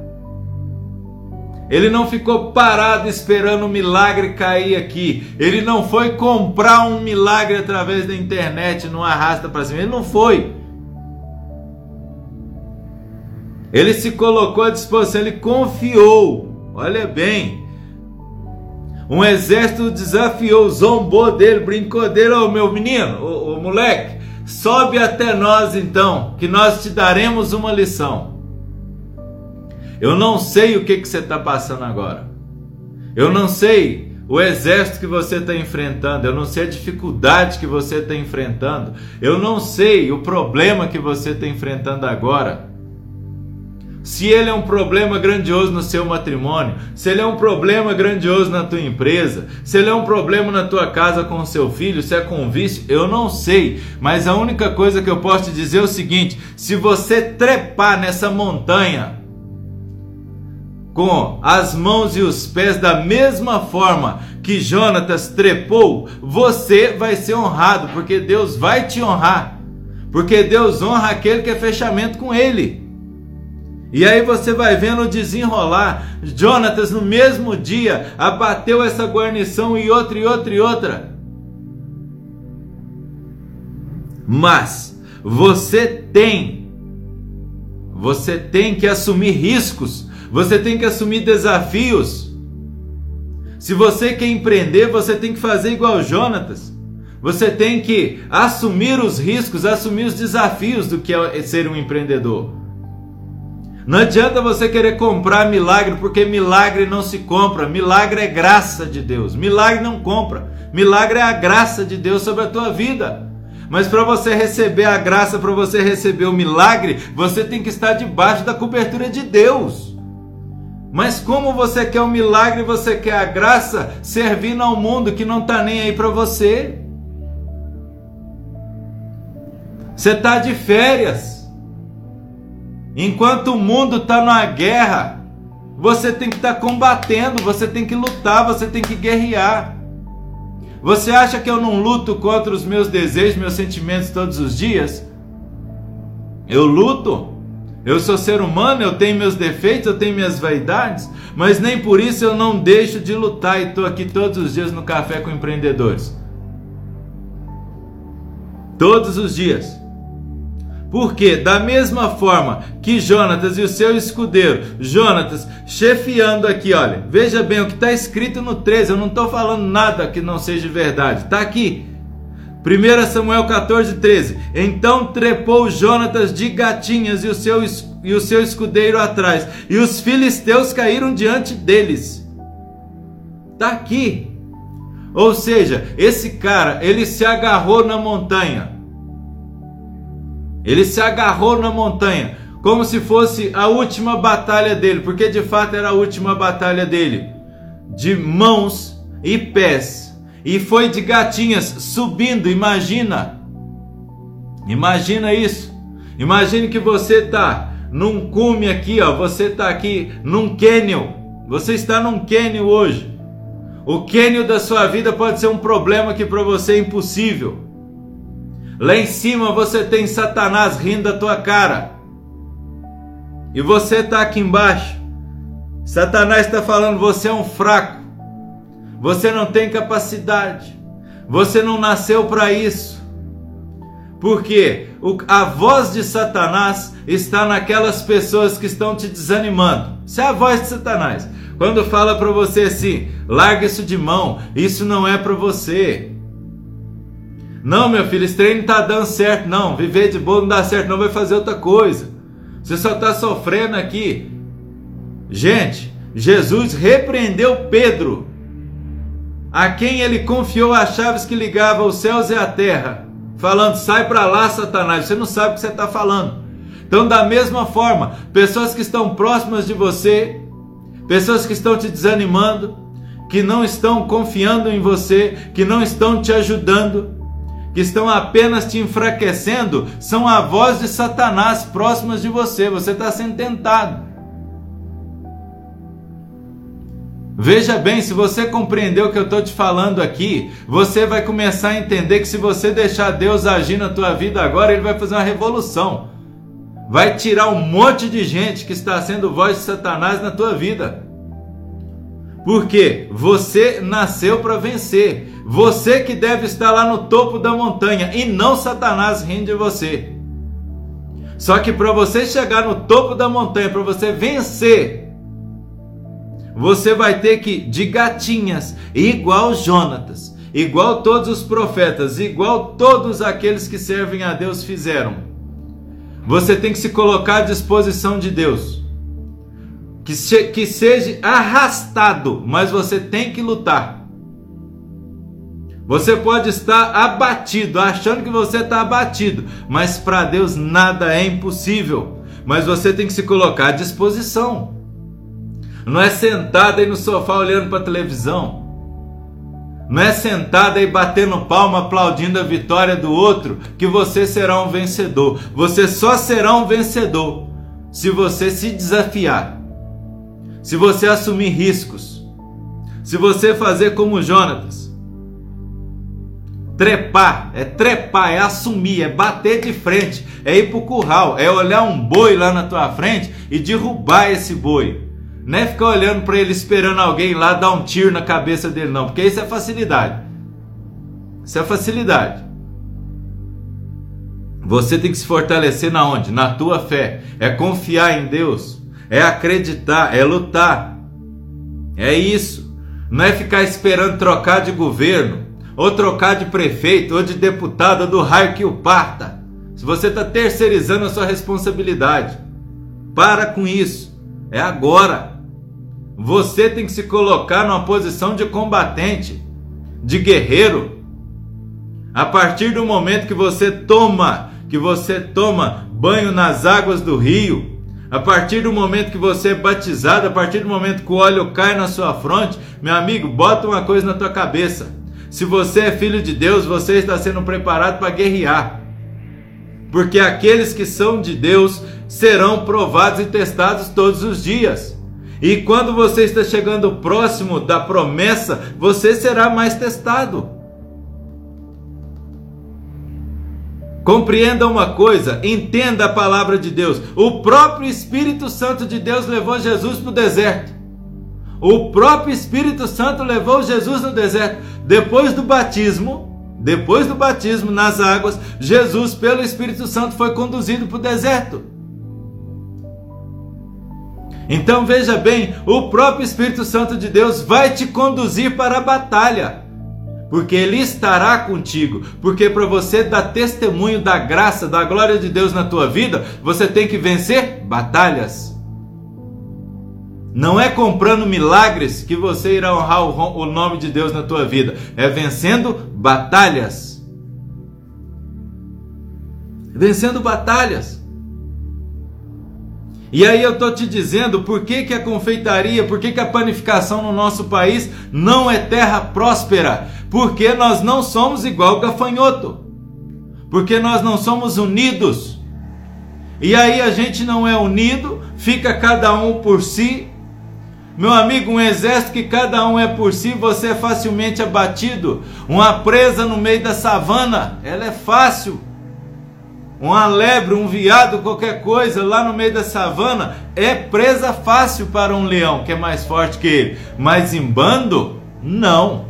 Ele não ficou parado esperando o milagre cair aqui. Ele não foi comprar um milagre através da internet, não arrasta para cima. Ele não foi. Ele se colocou à disposição, ele confiou. Olha bem. Um exército desafiou, zombou dele, brincou dele. Ô meu menino, ô, ô moleque, sobe até nós então, que nós te daremos uma lição. Eu não sei o que, que você está passando agora. Eu não sei o exército que você está enfrentando. Eu não sei a dificuldade que você está enfrentando. Eu não sei o problema que você está enfrentando agora. Se ele é um problema grandioso no seu matrimônio, se ele é um problema grandioso na tua empresa, se ele é um problema na tua casa com o seu filho, se é com vício, eu não sei. Mas a única coisa que eu posso te dizer é o seguinte: se você trepar nessa montanha, com as mãos e os pés da mesma forma que Jonatas trepou, você vai ser honrado, porque Deus vai te honrar. Porque Deus honra aquele que é fechamento com ele. E aí você vai vendo desenrolar. Jonatas no mesmo dia abateu essa guarnição e outra e outra e outra. Mas você tem você tem que assumir riscos você tem que assumir desafios. Se você quer empreender, você tem que fazer igual Jonatas. Você tem que assumir os riscos, assumir os desafios do que é ser um empreendedor. Não adianta você querer comprar milagre, porque milagre não se compra. Milagre é graça de Deus. Milagre não compra. Milagre é a graça de Deus sobre a tua vida. Mas para você receber a graça, para você receber o milagre, você tem que estar debaixo da cobertura de Deus. Mas como você quer o milagre, você quer a graça servindo ao mundo que não está nem aí para você. Você está de férias. Enquanto o mundo está numa guerra, você tem que estar tá combatendo, você tem que lutar, você tem que guerrear. Você acha que eu não luto contra os meus desejos, meus sentimentos todos os dias? Eu luto. Eu sou ser humano, eu tenho meus defeitos, eu tenho minhas vaidades, mas nem por isso eu não deixo de lutar e estou aqui todos os dias no café com empreendedores. Todos os dias. Porque, da mesma forma que Jonatas e o seu escudeiro, Jonatas, chefiando aqui, olha, veja bem o que está escrito no 13, eu não estou falando nada que não seja verdade, está aqui. 1 Samuel 14, 13. Então trepou Jonatas de gatinhas e o, seu, e o seu escudeiro atrás, e os filisteus caíram diante deles. Está aqui. Ou seja, esse cara, ele se agarrou na montanha. Ele se agarrou na montanha, como se fosse a última batalha dele, porque de fato era a última batalha dele. De mãos e pés e foi de gatinhas subindo, imagina. Imagina isso. Imagine que você está num cume aqui, ó, você está aqui num cânion. Você está num cânion hoje. O cânion da sua vida pode ser um problema que para você é impossível. Lá em cima você tem Satanás rindo da tua cara. E você está aqui embaixo. Satanás está falando: você é um fraco. Você não tem capacidade. Você não nasceu para isso. Porque a voz de Satanás está naquelas pessoas que estão te desanimando. Isso é a voz de Satanás. Quando fala para você assim: larga isso de mão, isso não é para você. Não, meu filho, esse treino tá dando certo. Não, viver de boa não dá certo, não vai fazer outra coisa. Você só está sofrendo aqui. Gente, Jesus repreendeu Pedro, a quem ele confiou as chaves que ligavam os céus e a terra, falando: sai para lá, Satanás, você não sabe o que você está falando. Então, da mesma forma, pessoas que estão próximas de você, pessoas que estão te desanimando, que não estão confiando em você, que não estão te ajudando, que estão apenas te enfraquecendo, são a voz de Satanás próximas de você. Você está sendo tentado. Veja bem, se você compreendeu o que eu estou te falando aqui, você vai começar a entender que se você deixar Deus agir na tua vida agora, Ele vai fazer uma revolução vai tirar um monte de gente que está sendo voz de Satanás na tua vida. Porque você nasceu para vencer. Você que deve estar lá no topo da montanha e não Satanás rindo de você. Só que para você chegar no topo da montanha, para você vencer, você vai ter que de gatinhas, igual Jonatas, igual todos os profetas, igual todos aqueles que servem a Deus fizeram você tem que se colocar à disposição de Deus. Que, se, que seja arrastado, mas você tem que lutar. Você pode estar abatido, achando que você está abatido, mas para Deus nada é impossível. Mas você tem que se colocar à disposição. Não é sentado aí no sofá olhando para a televisão. Não é sentado aí batendo palma, aplaudindo a vitória do outro, que você será um vencedor. Você só será um vencedor se você se desafiar, se você assumir riscos, se você fazer como Jonatas. Trepar, é trepar, é assumir, é bater de frente, é ir pro curral, é olhar um boi lá na tua frente e derrubar esse boi. Não é ficar olhando para ele esperando alguém lá dar um tiro na cabeça dele, não, porque isso é facilidade. Isso é facilidade. Você tem que se fortalecer na onde? Na tua fé. É confiar em Deus. É acreditar, é lutar. É isso. Não é ficar esperando trocar de governo, ou trocar de prefeito, ou de deputado, ou do raio que o parta. Se você está terceirizando a sua responsabilidade, para com isso. É agora. Você tem que se colocar numa posição de combatente, de guerreiro. A partir do momento que você toma, que você toma banho nas águas do rio, a partir do momento que você é batizado, a partir do momento que o óleo cai na sua fronte, meu amigo, bota uma coisa na tua cabeça. Se você é filho de Deus, você está sendo preparado para guerrear. Porque aqueles que são de Deus serão provados e testados todos os dias. E quando você está chegando próximo da promessa, você será mais testado. Compreenda uma coisa, entenda a palavra de Deus. O próprio Espírito Santo de Deus levou Jesus para o deserto. O próprio Espírito Santo levou Jesus no deserto. Depois do batismo, depois do batismo nas águas, Jesus, pelo Espírito Santo, foi conduzido para o deserto. Então veja bem, o próprio Espírito Santo de Deus vai te conduzir para a batalha. Porque ele estará contigo, porque para você dar testemunho da graça, da glória de Deus na tua vida, você tem que vencer batalhas. Não é comprando milagres que você irá honrar o nome de Deus na tua vida, é vencendo batalhas. Vencendo batalhas. E aí eu estou te dizendo por que, que a confeitaria, por que, que a panificação no nosso país não é terra próspera. Porque nós não somos igual gafanhoto. Porque nós não somos unidos. E aí a gente não é unido, fica cada um por si. Meu amigo, um exército que cada um é por si, você é facilmente abatido. Uma presa no meio da savana, ela é fácil uma lebre, um viado, qualquer coisa lá no meio da savana é presa fácil para um leão que é mais forte que ele. Mas em bando, não.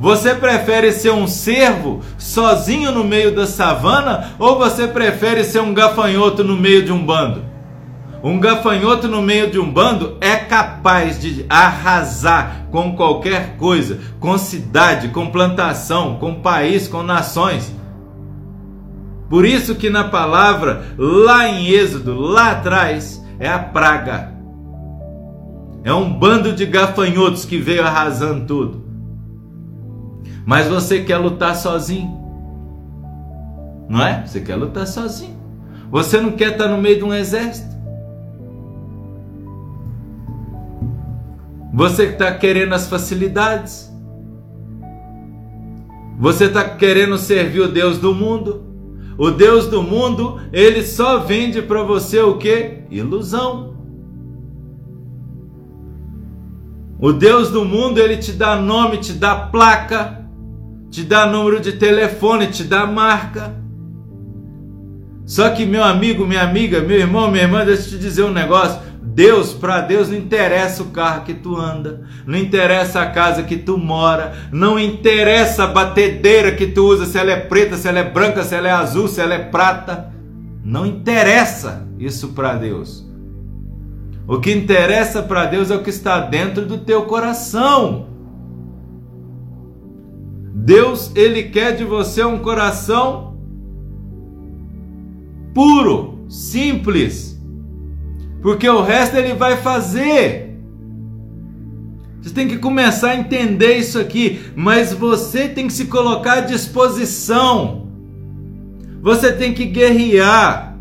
Você prefere ser um cervo sozinho no meio da savana ou você prefere ser um gafanhoto no meio de um bando? Um gafanhoto no meio de um bando é capaz de arrasar com qualquer coisa, com cidade, com plantação, com país, com nações. Por isso que na palavra, lá em Êxodo, lá atrás, é a praga. É um bando de gafanhotos que veio arrasando tudo. Mas você quer lutar sozinho. Não é? Você quer lutar sozinho. Você não quer estar no meio de um exército. Você está querendo as facilidades. Você está querendo servir o Deus do mundo. O Deus do mundo, ele só vende para você o que? Ilusão. O Deus do mundo, ele te dá nome, te dá placa, te dá número de telefone, te dá marca. Só que, meu amigo, minha amiga, meu irmão, minha irmã, deixa eu te dizer um negócio. Deus, para Deus não interessa o carro que tu anda, não interessa a casa que tu mora, não interessa a batedeira que tu usa, se ela é preta, se ela é branca, se ela é azul, se ela é prata. Não interessa isso para Deus. O que interessa para Deus é o que está dentro do teu coração. Deus, ele quer de você um coração puro, simples, porque o resto ele vai fazer. Você tem que começar a entender isso aqui, mas você tem que se colocar à disposição. Você tem que guerrear.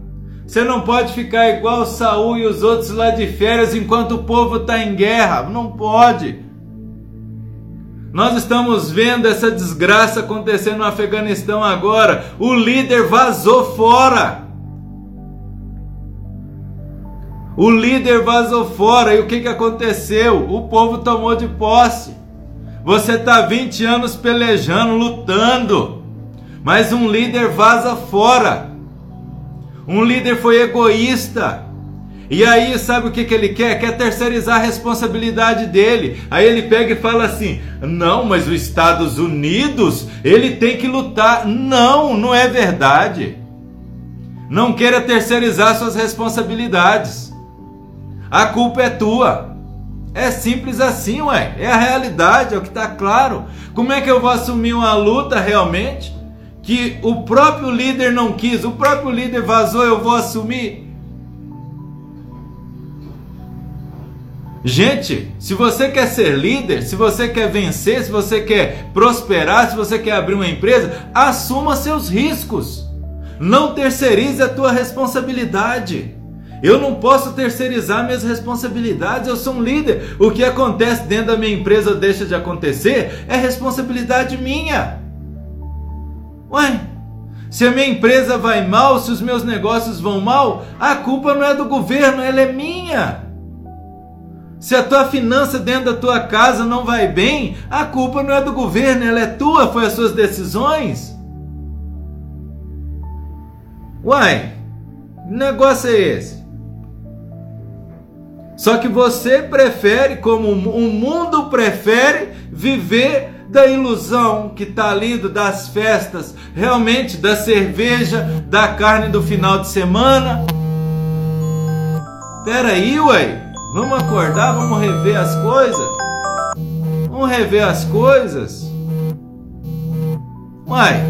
Você não pode ficar igual Saul e os outros lá de férias enquanto o povo está em guerra. Não pode. Nós estamos vendo essa desgraça acontecendo no Afeganistão agora. O líder vazou fora. O líder vazou fora e o que, que aconteceu? O povo tomou de posse. Você está 20 anos pelejando, lutando, mas um líder vaza fora. Um líder foi egoísta. E aí, sabe o que, que ele quer? Quer terceirizar a responsabilidade dele. Aí ele pega e fala assim: não, mas os Estados Unidos, ele tem que lutar. Não, não é verdade. Não queira terceirizar suas responsabilidades. A culpa é tua. É simples assim, ué. É a realidade, é o que está claro. Como é que eu vou assumir uma luta realmente que o próprio líder não quis, o próprio líder vazou, eu vou assumir? Gente, se você quer ser líder, se você quer vencer, se você quer prosperar, se você quer abrir uma empresa, assuma seus riscos. Não terceirize a tua responsabilidade. Eu não posso terceirizar minhas responsabilidades, eu sou um líder. O que acontece dentro da minha empresa deixa de acontecer é responsabilidade minha. Ué, se a minha empresa vai mal, se os meus negócios vão mal, a culpa não é do governo, ela é minha. Se a tua finança dentro da tua casa não vai bem, a culpa não é do governo, ela é tua, foi as suas decisões. Uai, que negócio é esse? Só que você prefere, como o mundo prefere, viver da ilusão que está lindo das festas, realmente da cerveja, da carne do final de semana. Pera aí, ué, vamos acordar, vamos rever as coisas. Vamos rever as coisas. Uai,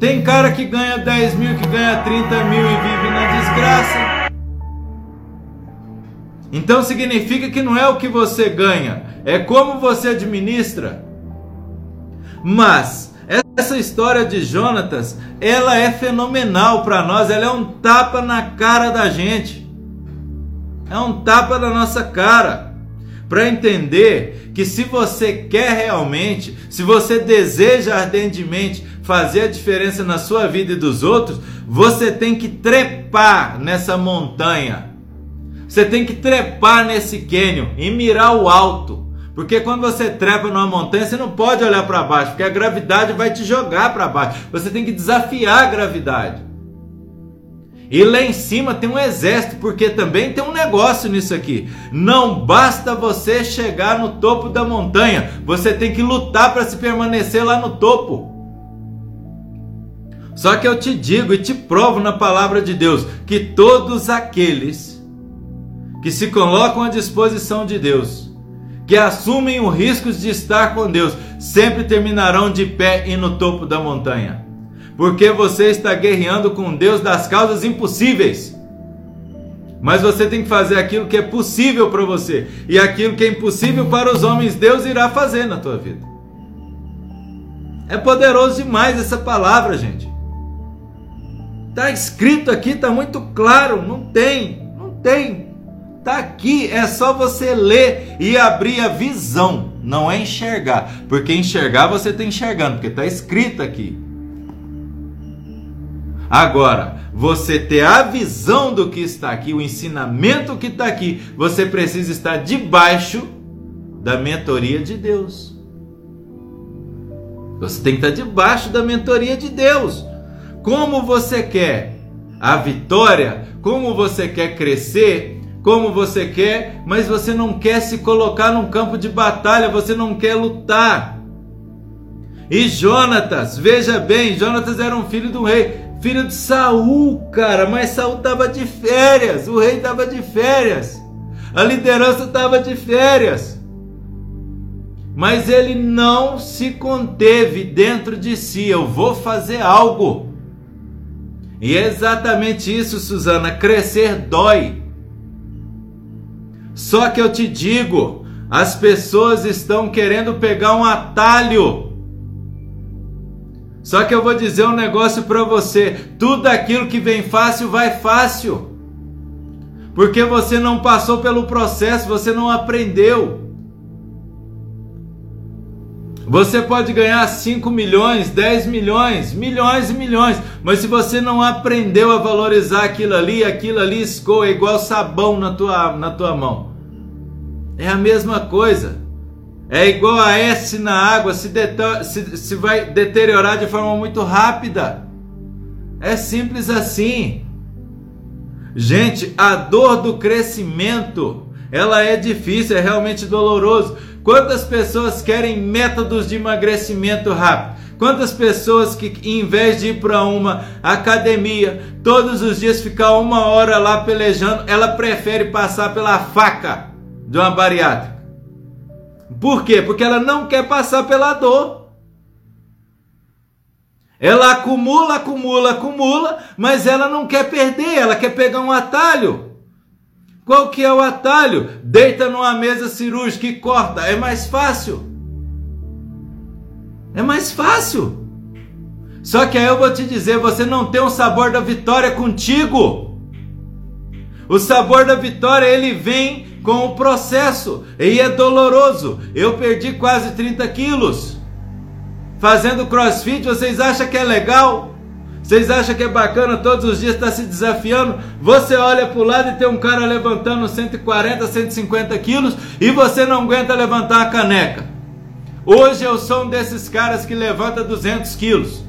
tem cara que ganha 10 mil, que ganha 30 mil e vive na desgraça. Então significa que não é o que você ganha, é como você administra. Mas essa história de Jonatas, ela é fenomenal para nós, ela é um tapa na cara da gente. É um tapa na nossa cara. Para entender que se você quer realmente, se você deseja ardentemente fazer a diferença na sua vida e dos outros, você tem que trepar nessa montanha você tem que trepar nesse cânion e mirar o alto. Porque quando você trepa numa montanha, você não pode olhar para baixo, porque a gravidade vai te jogar para baixo. Você tem que desafiar a gravidade. E lá em cima tem um exército, porque também tem um negócio nisso aqui. Não basta você chegar no topo da montanha, você tem que lutar para se permanecer lá no topo. Só que eu te digo e te provo na palavra de Deus que todos aqueles que se colocam à disposição de Deus, que assumem o risco de estar com Deus, sempre terminarão de pé e no topo da montanha. Porque você está guerreando com Deus das causas impossíveis. Mas você tem que fazer aquilo que é possível para você. E aquilo que é impossível para os homens, Deus irá fazer na tua vida. É poderoso demais essa palavra, gente. Está escrito aqui, está muito claro. Não tem, não tem. Está aqui, é só você ler e abrir a visão, não é enxergar. Porque enxergar você está enxergando, porque está escrito aqui. Agora, você ter a visão do que está aqui, o ensinamento que está aqui, você precisa estar debaixo da mentoria de Deus. Você tem que estar debaixo da mentoria de Deus. Como você quer a vitória, como você quer crescer, como você quer, mas você não quer se colocar num campo de batalha, você não quer lutar. E Jonatas, veja bem, Jonatas era um filho do rei filho de Saul, cara, mas Saul estava de férias, o rei estava de férias, a liderança estava de férias. Mas ele não se conteve dentro de si, eu vou fazer algo. E é exatamente isso, Suzana, crescer dói. Só que eu te digo, as pessoas estão querendo pegar um atalho só que eu vou dizer um negócio para você: tudo aquilo que vem fácil vai fácil. Porque você não passou pelo processo, você não aprendeu. Você pode ganhar 5 milhões, 10 milhões, milhões e milhões, mas se você não aprendeu a valorizar aquilo ali, aquilo ali escoa igual sabão na tua, na tua mão. É a mesma coisa. É igual a S na água, se, se, se vai deteriorar de forma muito rápida. É simples assim. Gente, a dor do crescimento, ela é difícil, é realmente doloroso. Quantas pessoas querem métodos de emagrecimento rápido? Quantas pessoas que, em vez de ir para uma academia, todos os dias ficar uma hora lá pelejando, ela prefere passar pela faca de uma bariátrica? Por quê? Porque ela não quer passar pela dor. Ela acumula, acumula, acumula, mas ela não quer perder, ela quer pegar um atalho. Qual que é o atalho? Deita numa mesa cirúrgica e corta, é mais fácil. É mais fácil. Só que aí eu vou te dizer, você não tem o sabor da vitória contigo. O sabor da vitória ele vem com o processo e é doloroso. Eu perdi quase 30 quilos fazendo crossfit. Vocês acham que é legal? Vocês acham que é bacana todos os dias estar se desafiando? Você olha para o lado e tem um cara levantando 140, 150 quilos e você não aguenta levantar a caneca. Hoje eu sou um desses caras que levanta 200 quilos.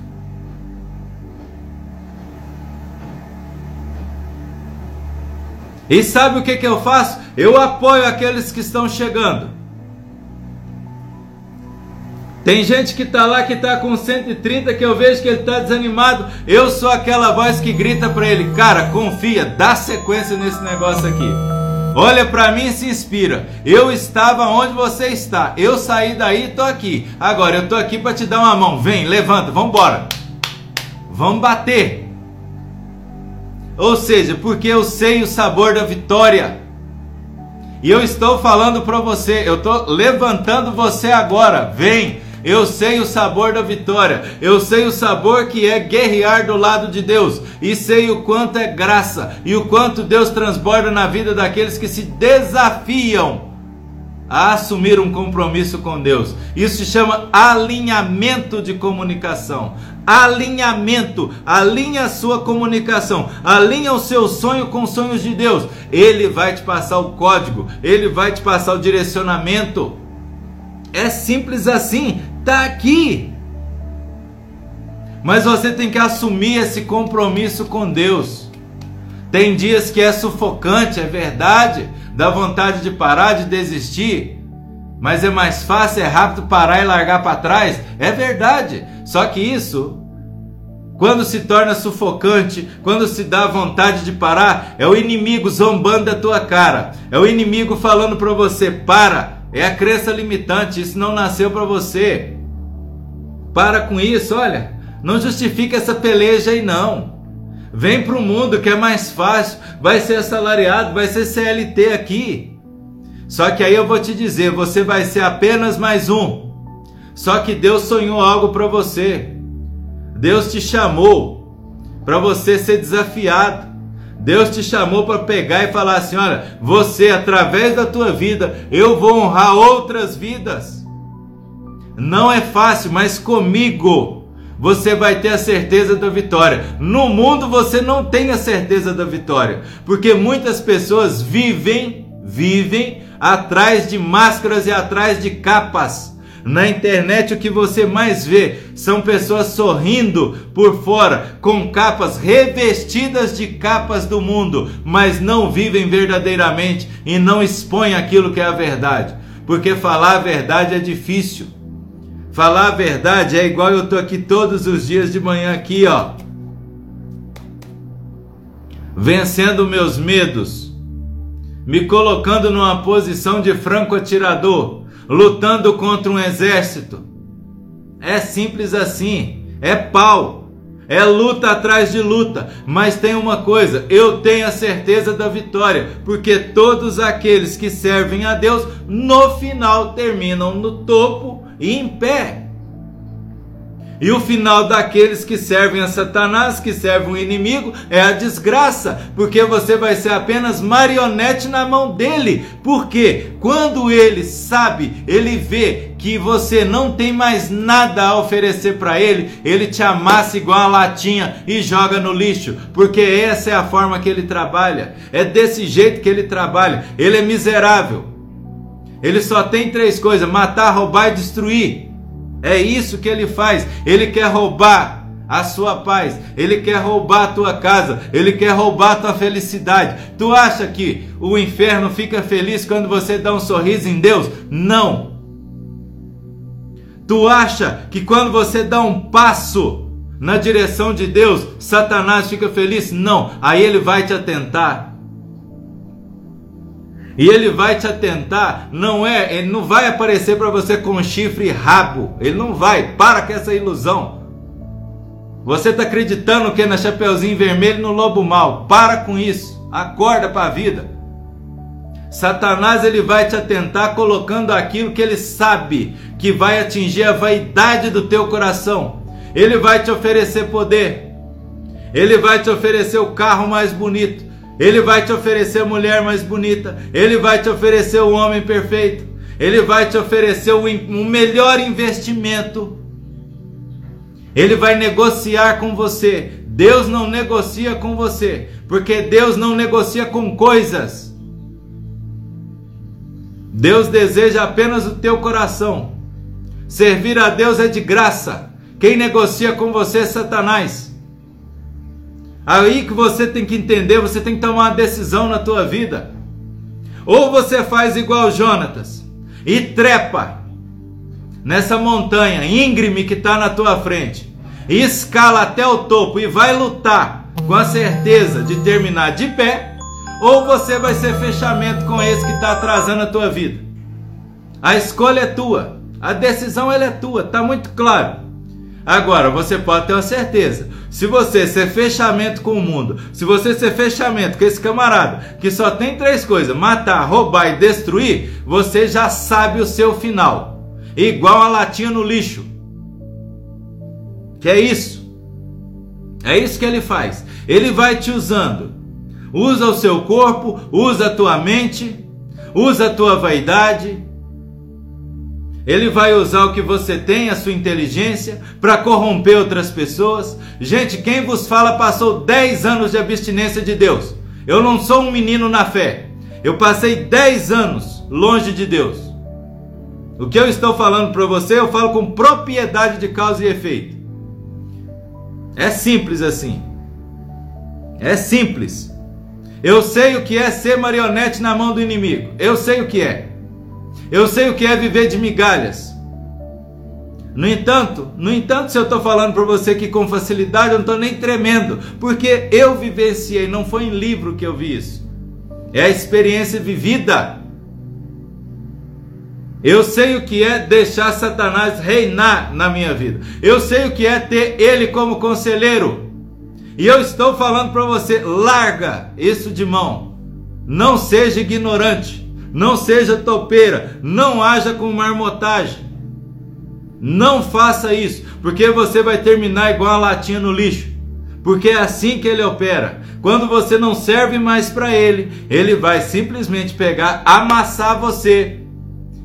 E sabe o que, que eu faço? Eu apoio aqueles que estão chegando. Tem gente que está lá que está com 130 que eu vejo que ele está desanimado. Eu sou aquela voz que grita para ele: Cara, confia, dá sequência nesse negócio aqui. Olha para mim e se inspira. Eu estava onde você está. Eu saí daí e estou aqui. Agora eu estou aqui para te dar uma mão. Vem, levanta, vamos embora. Vamos bater. Ou seja, porque eu sei o sabor da vitória. E eu estou falando para você, eu estou levantando você agora. Vem, eu sei o sabor da vitória. Eu sei o sabor que é guerrear do lado de Deus. E sei o quanto é graça e o quanto Deus transborda na vida daqueles que se desafiam a assumir um compromisso com Deus. Isso se chama alinhamento de comunicação. Alinhamento, alinha a sua comunicação, alinha o seu sonho com os sonhos de Deus. Ele vai te passar o código, ele vai te passar o direcionamento. É simples assim, tá aqui. Mas você tem que assumir esse compromisso com Deus. Tem dias que é sufocante, é verdade, dá vontade de parar, de desistir. Mas é mais fácil, é rápido parar e largar para trás. É verdade. Só que isso, quando se torna sufocante, quando se dá vontade de parar, é o inimigo zombando da tua cara. É o inimigo falando para você: para. É a crença limitante. Isso não nasceu para você. Para com isso, olha. Não justifica essa peleja aí não. Vem para o mundo que é mais fácil, vai ser assalariado, vai ser CLT aqui. Só que aí eu vou te dizer, você vai ser apenas mais um. Só que Deus sonhou algo para você. Deus te chamou para você ser desafiado. Deus te chamou para pegar e falar assim: olha, você, através da tua vida, eu vou honrar outras vidas. Não é fácil, mas comigo você vai ter a certeza da vitória. No mundo você não tem a certeza da vitória, porque muitas pessoas vivem, vivem atrás de máscaras e atrás de capas. Na internet o que você mais vê são pessoas sorrindo por fora, com capas revestidas de capas do mundo, mas não vivem verdadeiramente e não expõem aquilo que é a verdade. Porque falar a verdade é difícil. Falar a verdade é igual eu tô aqui todos os dias de manhã aqui, ó. Vencendo meus medos, me colocando numa posição de franco atirador, lutando contra um exército. É simples assim, é pau. É luta atrás de luta, mas tem uma coisa, eu tenho a certeza da vitória, porque todos aqueles que servem a Deus no final terminam no topo e em pé. E o final daqueles que servem a Satanás, que servem o inimigo, é a desgraça, porque você vai ser apenas marionete na mão dele. Porque quando ele sabe, ele vê que você não tem mais nada a oferecer para ele, ele te amassa igual a latinha e joga no lixo, porque essa é a forma que ele trabalha. É desse jeito que ele trabalha. Ele é miserável. Ele só tem três coisas: matar, roubar e destruir. É isso que ele faz. Ele quer roubar a sua paz, ele quer roubar a tua casa, ele quer roubar a tua felicidade. Tu acha que o inferno fica feliz quando você dá um sorriso em Deus? Não. Tu acha que quando você dá um passo na direção de Deus, Satanás fica feliz? Não. Aí ele vai te atentar. E ele vai te atentar, não é, ele não vai aparecer para você com chifre e rabo. Ele não vai. Para com essa ilusão. Você está acreditando que é na Chapeuzinho Vermelho no Lobo Mal. Para com isso. Acorda para a vida. Satanás ele vai te atentar colocando aquilo que ele sabe que vai atingir a vaidade do teu coração. Ele vai te oferecer poder. Ele vai te oferecer o carro mais bonito. Ele vai te oferecer a mulher mais bonita. Ele vai te oferecer o homem perfeito. Ele vai te oferecer o um melhor investimento. Ele vai negociar com você. Deus não negocia com você, porque Deus não negocia com coisas. Deus deseja apenas o teu coração. Servir a Deus é de graça. Quem negocia com você é Satanás. Aí que você tem que entender, você tem que tomar uma decisão na tua vida. Ou você faz igual Jonatas e trepa nessa montanha íngreme que está na tua frente, e escala até o topo e vai lutar com a certeza de terminar de pé, ou você vai ser fechamento com esse que está atrasando a tua vida. A escolha é tua, a decisão ela é tua, está muito claro. Agora, você pode ter uma certeza. Se você ser fechamento com o mundo, se você ser fechamento com esse camarada que só tem três coisas: matar, roubar e destruir, você já sabe o seu final. Igual a latinha no lixo. Que é isso. É isso que ele faz. Ele vai te usando. Usa o seu corpo, usa a tua mente, usa a tua vaidade, ele vai usar o que você tem, a sua inteligência, para corromper outras pessoas. Gente, quem vos fala passou 10 anos de abstinência de Deus. Eu não sou um menino na fé. Eu passei 10 anos longe de Deus. O que eu estou falando para você, eu falo com propriedade de causa e efeito. É simples assim. É simples. Eu sei o que é ser marionete na mão do inimigo. Eu sei o que é. Eu sei o que é viver de migalhas. No entanto, no entanto, se eu estou falando para você que com facilidade eu não estou nem tremendo, porque eu vivenciei, não foi em livro que eu vi isso. É a experiência vivida. Eu sei o que é deixar Satanás reinar na minha vida. Eu sei o que é ter ele como conselheiro. E eu estou falando para você, larga isso de mão. Não seja ignorante, não seja topeira, não haja com marmotagem. Não faça isso, porque você vai terminar igual a latinha no lixo. Porque é assim que ele opera. Quando você não serve mais para ele, ele vai simplesmente pegar, amassar você,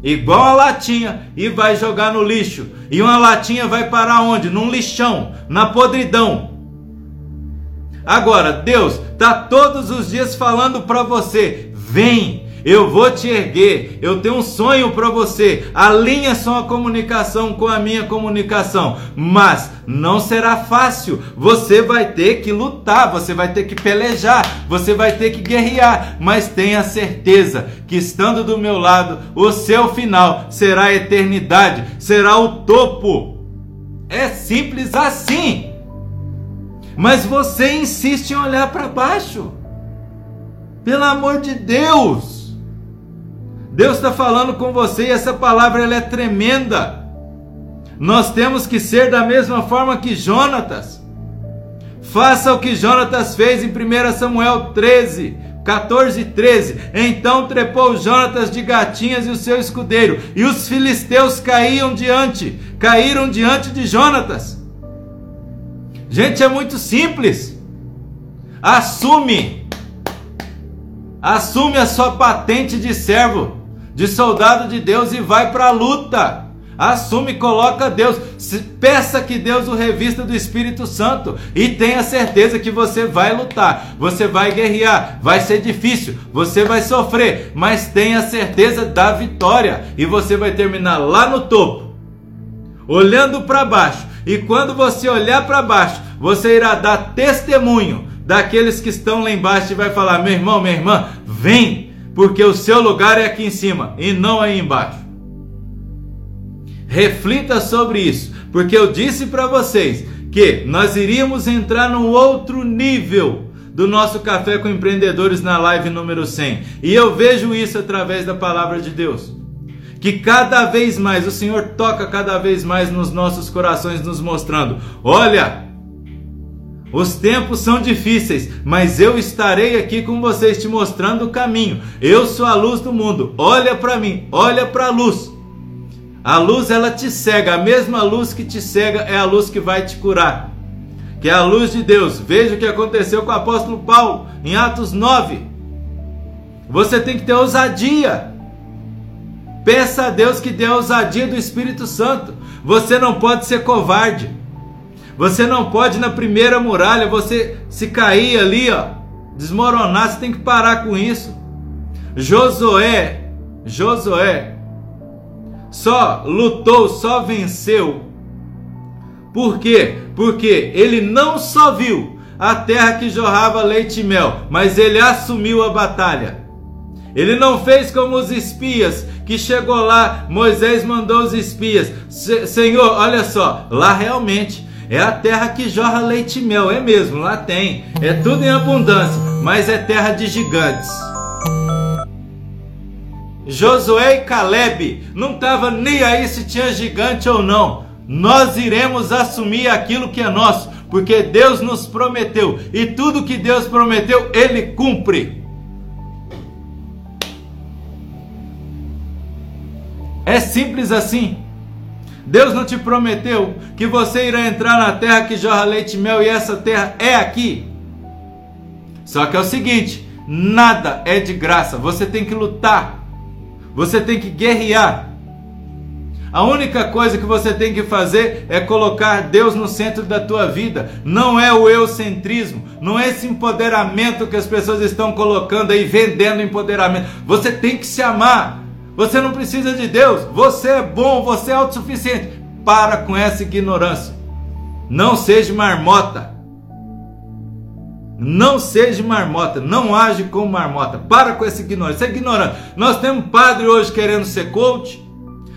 igual a latinha, e vai jogar no lixo. E uma latinha vai parar onde? Num lixão, na podridão. Agora, Deus está todos os dias falando para você: vem, eu vou te erguer, eu tenho um sonho para você. Alinha sua comunicação com a minha comunicação, mas não será fácil. Você vai ter que lutar, você vai ter que pelejar, você vai ter que guerrear, mas tenha certeza que estando do meu lado, o seu final será a eternidade, será o topo. É simples assim. Mas você insiste em olhar para baixo. Pelo amor de Deus. Deus está falando com você e essa palavra ela é tremenda. Nós temos que ser da mesma forma que Jonatas. Faça o que Jonatas fez em 1 Samuel 13, 14 e 13. Então trepou Jonatas de gatinhas e o seu escudeiro, e os filisteus caíam diante, caíram diante de Jonatas. Gente, é muito simples. Assume. Assume a sua patente de servo, de soldado de Deus e vai para a luta. Assume, coloca Deus, peça que Deus o revista do Espírito Santo e tenha certeza que você vai lutar, você vai guerrear, vai ser difícil, você vai sofrer, mas tenha certeza da vitória e você vai terminar lá no topo, olhando para baixo, e quando você olhar para baixo, você irá dar testemunho daqueles que estão lá embaixo e vai falar: meu irmão, minha irmã, vem, porque o seu lugar é aqui em cima e não aí embaixo. Reflita sobre isso, porque eu disse para vocês que nós iríamos entrar num outro nível do nosso Café com Empreendedores na live número 100. E eu vejo isso através da palavra de Deus que cada vez mais o Senhor toca cada vez mais nos nossos corações, nos mostrando: olha, os tempos são difíceis, mas eu estarei aqui com vocês te mostrando o caminho. Eu sou a luz do mundo. Olha para mim, olha para a luz. A luz ela te cega, a mesma luz que te cega é a luz que vai te curar. Que é a luz de Deus. Veja o que aconteceu com o apóstolo Paulo em Atos 9. Você tem que ter ousadia. Peça a Deus que dê a ousadia do Espírito Santo. Você não pode ser covarde. Você não pode na primeira muralha, você se cair ali, ó, desmoronar, você tem que parar com isso. Josué, Josué só lutou, só venceu. Por quê? Porque ele não só viu a terra que jorrava leite e mel, mas ele assumiu a batalha. Ele não fez como os espias que chegou lá, Moisés mandou os espias. Senhor, olha só, lá realmente é a terra que jorra leite e mel, é mesmo, lá tem. É tudo em abundância, mas é terra de gigantes. Josué e Caleb não estavam nem aí se tinha gigante ou não. Nós iremos assumir aquilo que é nosso, porque Deus nos prometeu e tudo que Deus prometeu, Ele cumpre. É simples assim. Deus não te prometeu que você irá entrar na terra que jorra leite e mel e essa terra é aqui. Só que é o seguinte: nada é de graça. Você tem que lutar. Você tem que guerrear. A única coisa que você tem que fazer é colocar Deus no centro da tua vida. Não é o eucentrismo, não é esse empoderamento que as pessoas estão colocando aí, vendendo empoderamento. Você tem que se amar. Você não precisa de Deus. Você é bom, você é autossuficiente. Para com essa ignorância. Não seja marmota. Não seja marmota, não age como marmota. Para com essa ignorância. Você é ignorante. Nós temos padre hoje querendo ser coach.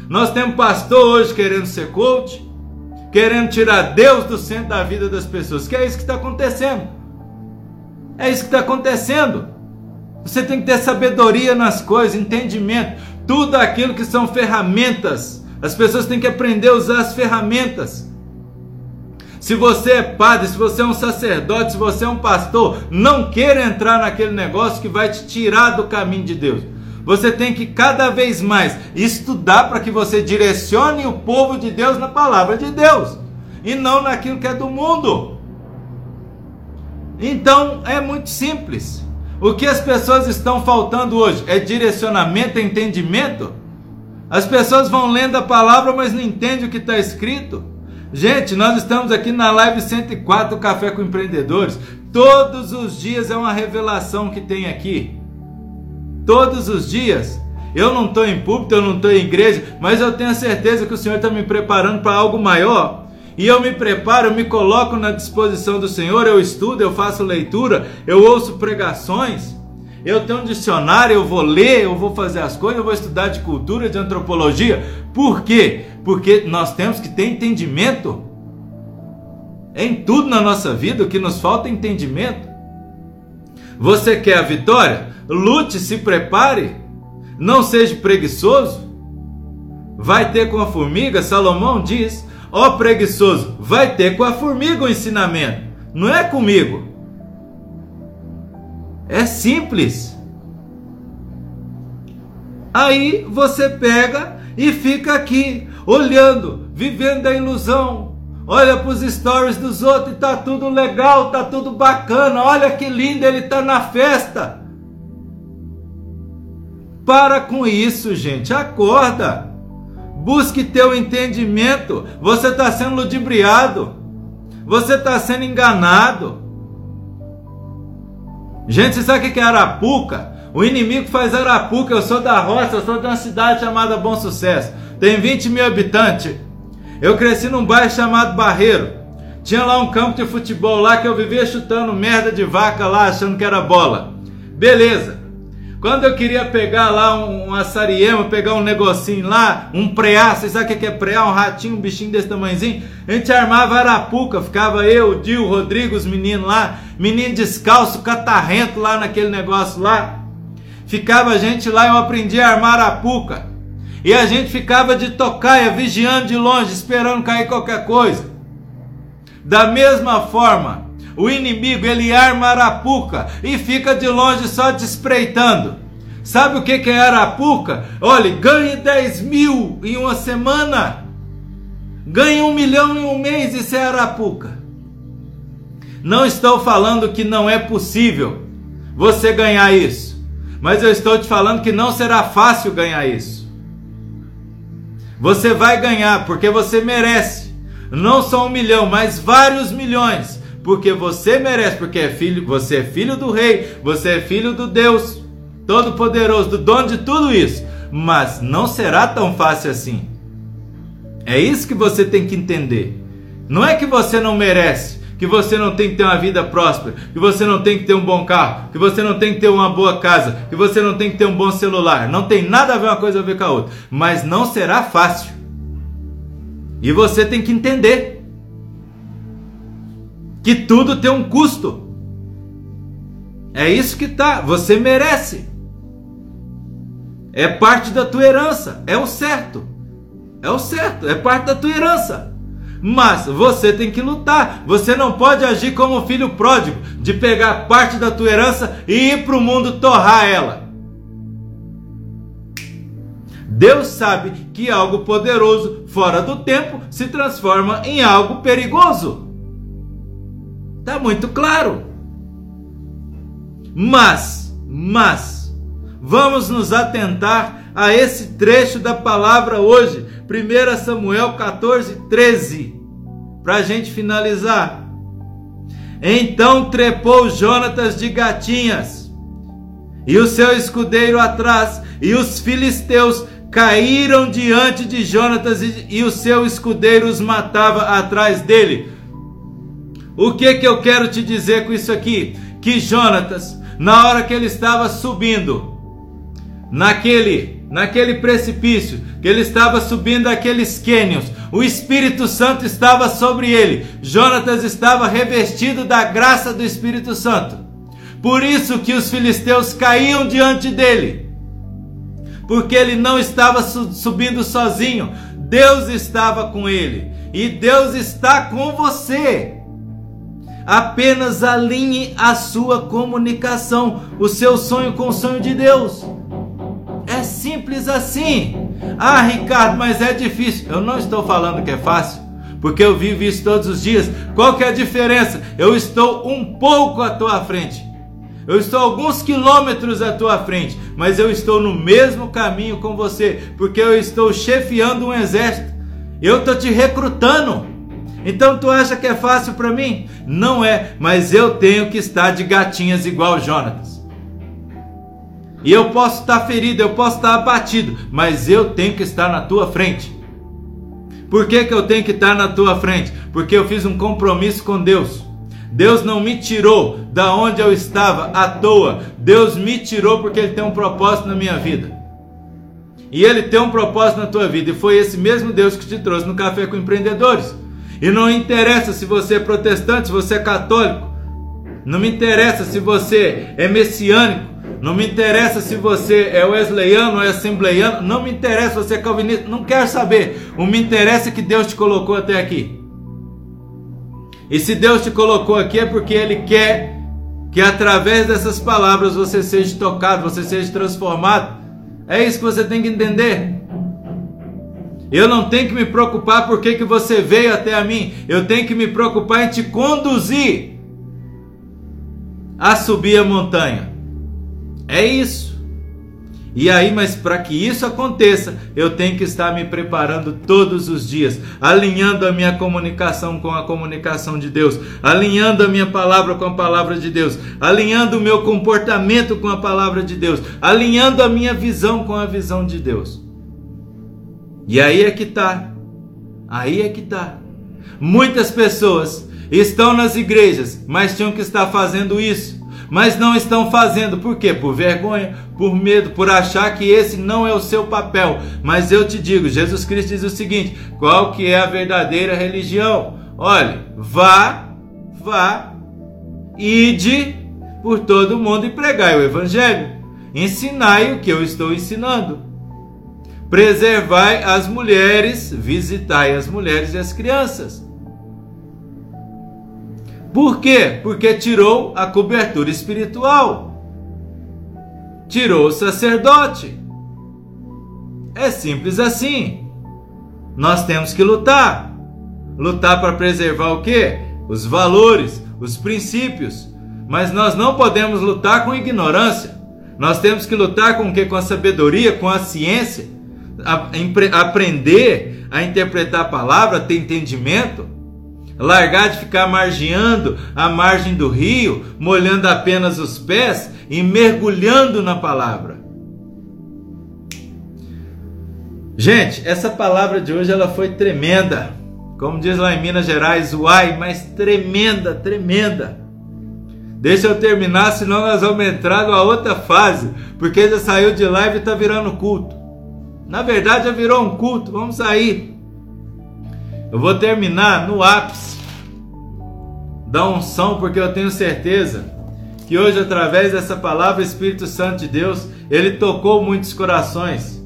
Nós temos pastor hoje querendo ser coach. Querendo tirar Deus do centro da vida das pessoas. Que é isso que está acontecendo. É isso que está acontecendo. Você tem que ter sabedoria nas coisas, entendimento. Tudo aquilo que são ferramentas. As pessoas têm que aprender a usar as ferramentas. Se você é padre, se você é um sacerdote, se você é um pastor, não queira entrar naquele negócio que vai te tirar do caminho de Deus. Você tem que cada vez mais estudar para que você direcione o povo de Deus na palavra de Deus e não naquilo que é do mundo. Então é muito simples. O que as pessoas estão faltando hoje é direcionamento, entendimento. As pessoas vão lendo a palavra, mas não entendem o que está escrito. Gente, nós estamos aqui na live 104 Café com Empreendedores. Todos os dias é uma revelação que tem aqui. Todos os dias. Eu não estou em púlpito, eu não estou em igreja, mas eu tenho a certeza que o Senhor está me preparando para algo maior. E eu me preparo, eu me coloco na disposição do Senhor, eu estudo, eu faço leitura, eu ouço pregações. Eu tenho um dicionário, eu vou ler, eu vou fazer as coisas, eu vou estudar de cultura, de antropologia. Por quê? Porque nós temos que ter entendimento. Em tudo na nossa vida, o que nos falta é entendimento. Você quer a vitória? Lute, se prepare. Não seja preguiçoso. Vai ter com a formiga, Salomão diz: Ó oh, preguiçoso, vai ter com a formiga o ensinamento, não é comigo. É simples. Aí você pega e fica aqui, olhando, vivendo a ilusão. Olha para os stories dos outros e tá tudo legal, tá tudo bacana. Olha que lindo, ele tá na festa. Para com isso, gente. Acorda. Busque teu entendimento. Você está sendo ludibriado. Você está sendo enganado. Gente, você sabe o que é Arapuca? O inimigo faz Arapuca. Eu sou da roça, eu sou de uma cidade chamada Bom Sucesso. Tem 20 mil habitantes. Eu cresci num bairro chamado Barreiro. Tinha lá um campo de futebol lá que eu vivia chutando merda de vaca lá, achando que era bola. Beleza. Quando eu queria pegar lá um, açariema, pegar um negocinho lá, um preá, vocês sabem o que é preá? Um ratinho, um bichinho desse tamanhozinho. A gente armava arapuca, ficava eu, o Dil, o Rodrigo, os meninos lá, menino descalço, catarrento lá naquele negócio lá. Ficava a gente lá, eu aprendi a armar arapuca. E a gente ficava de tocaia, vigiando de longe, esperando cair qualquer coisa. Da mesma forma, o inimigo ele arma arapuca e fica de longe só te espreitando. Sabe o que é arapuca? Olha, ganhe 10 mil em uma semana. Ganhe um milhão em um mês, isso é arapuca. Não estou falando que não é possível você ganhar isso. Mas eu estou te falando que não será fácil ganhar isso. Você vai ganhar porque você merece. Não só um milhão, mas vários milhões porque você merece, porque é filho, você é filho do rei, você é filho do Deus Todo-Poderoso, do dono de tudo isso. Mas não será tão fácil assim. É isso que você tem que entender. Não é que você não merece, que você não tem que ter uma vida próspera, que você não tem que ter um bom carro, que você não tem que ter uma boa casa, que você não tem que ter um bom celular. Não tem nada a ver uma coisa a ver com a outra. Mas não será fácil. E você tem que entender que tudo tem um custo. É isso que tá, você merece. É parte da tua herança, é o certo. É o certo, é parte da tua herança. Mas você tem que lutar. Você não pode agir como filho pródigo, de pegar parte da tua herança e ir para o mundo torrar ela. Deus sabe que algo poderoso fora do tempo se transforma em algo perigoso. Está muito claro. Mas, mas, vamos nos atentar a esse trecho da palavra hoje, 1 Samuel 14, 13, para a gente finalizar. Então trepou Jonatas de gatinhas, e o seu escudeiro atrás, e os filisteus caíram diante de Jonatas, e, e o seu escudeiro os matava atrás dele. O que que eu quero te dizer com isso aqui? Que Jonatas, na hora que ele estava subindo, naquele, naquele precipício, que ele estava subindo aqueles cânions, o Espírito Santo estava sobre ele. Jonatas estava revestido da graça do Espírito Santo. Por isso que os filisteus caíam diante dele. Porque ele não estava subindo sozinho, Deus estava com ele. e Deus está com você. Apenas alinhe a sua comunicação, o seu sonho com o sonho de Deus. É simples assim. Ah, Ricardo, mas é difícil. Eu não estou falando que é fácil, porque eu vivo isso todos os dias. Qual que é a diferença? Eu estou um pouco à tua frente. Eu estou alguns quilômetros à tua frente, mas eu estou no mesmo caminho com você, porque eu estou chefiando um exército. Eu estou te recrutando. Então tu acha que é fácil para mim? Não é, mas eu tenho que estar de gatinhas igual Jonatas. E eu posso estar ferido, eu posso estar abatido, mas eu tenho que estar na tua frente. Por que, que eu tenho que estar na tua frente? Porque eu fiz um compromisso com Deus. Deus não me tirou da onde eu estava à toa. Deus me tirou porque Ele tem um propósito na minha vida. E Ele tem um propósito na tua vida. E foi esse mesmo Deus que te trouxe no Café com Empreendedores. E não interessa se você é protestante, se você é católico. Não me interessa se você é messiânico. Não me interessa se você é wesleyano ou é assembleiano. Não me interessa se você é calvinista. Não quero saber. O que me interessa é que Deus te colocou até aqui. E se Deus te colocou aqui é porque Ele quer que através dessas palavras você seja tocado, você seja transformado. É isso que você tem que entender. Eu não tenho que me preocupar por que, que você veio até a mim. Eu tenho que me preocupar em te conduzir a subir a montanha. É isso. E aí, mas para que isso aconteça, eu tenho que estar me preparando todos os dias, alinhando a minha comunicação com a comunicação de Deus, alinhando a minha palavra com a palavra de Deus, alinhando o meu comportamento com a palavra de Deus, alinhando a minha visão com a visão de Deus. E aí é que tá. Aí é que tá. Muitas pessoas estão nas igrejas, mas tinham que estar fazendo isso mas não estão fazendo. Por quê? Por vergonha, por medo, por achar que esse não é o seu papel. Mas eu te digo, Jesus Cristo diz o seguinte: qual que é a verdadeira religião? Olhe, vá, vá, ide por todo mundo e pregai o evangelho. Ensinai o que eu estou ensinando. Preservai as mulheres, visitai as mulheres e as crianças. Por quê? Porque tirou a cobertura espiritual. Tirou o sacerdote. É simples assim. Nós temos que lutar. Lutar para preservar o quê? Os valores, os princípios. Mas nós não podemos lutar com ignorância. Nós temos que lutar com o quê? Com a sabedoria, com a ciência. A, a, aprender a interpretar a palavra, ter entendimento largar de ficar margeando a margem do rio, molhando apenas os pés e mergulhando na palavra. Gente, essa palavra de hoje ela foi tremenda. Como diz lá em Minas Gerais, uai, mas tremenda, tremenda. Deixa eu terminar, senão nós vamos entrar numa outra fase, porque já saiu de live e está virando culto. Na verdade, já virou um culto. Vamos sair. Eu vou terminar no ápice da unção, porque eu tenho certeza que hoje, através dessa palavra, o Espírito Santo de Deus, ele tocou muitos corações,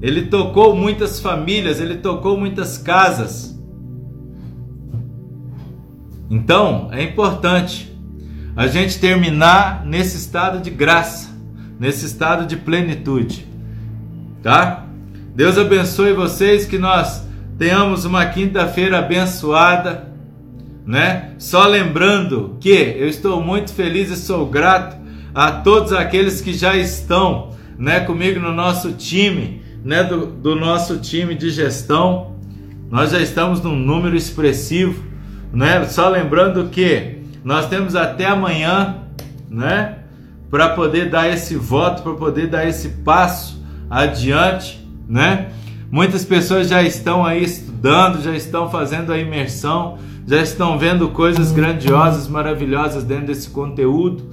ele tocou muitas famílias, ele tocou muitas casas. Então, é importante a gente terminar nesse estado de graça, nesse estado de plenitude, tá? Deus abençoe vocês, que nós tenhamos uma quinta-feira abençoada, né? Só lembrando que eu estou muito feliz e sou grato a todos aqueles que já estão, né, comigo no nosso time, né, do, do nosso time de gestão. Nós já estamos num número expressivo, né? Só lembrando que nós temos até amanhã, né, para poder dar esse voto, para poder dar esse passo adiante, né? Muitas pessoas já estão aí estudando, já estão fazendo a imersão, já estão vendo coisas grandiosas, maravilhosas dentro desse conteúdo.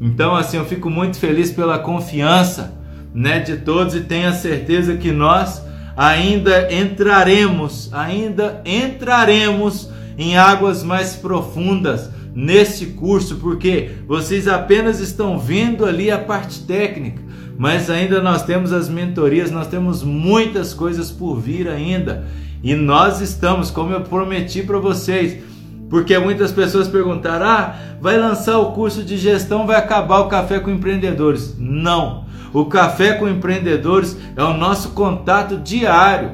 Então, assim, eu fico muito feliz pela confiança, né, de todos e tenho a certeza que nós ainda entraremos, ainda entraremos em águas mais profundas nesse curso, porque vocês apenas estão vendo ali a parte técnica mas ainda nós temos as mentorias, nós temos muitas coisas por vir ainda. E nós estamos, como eu prometi para vocês, porque muitas pessoas perguntaram: ah, vai lançar o curso de gestão, vai acabar o café com empreendedores. Não. O café com empreendedores é o nosso contato diário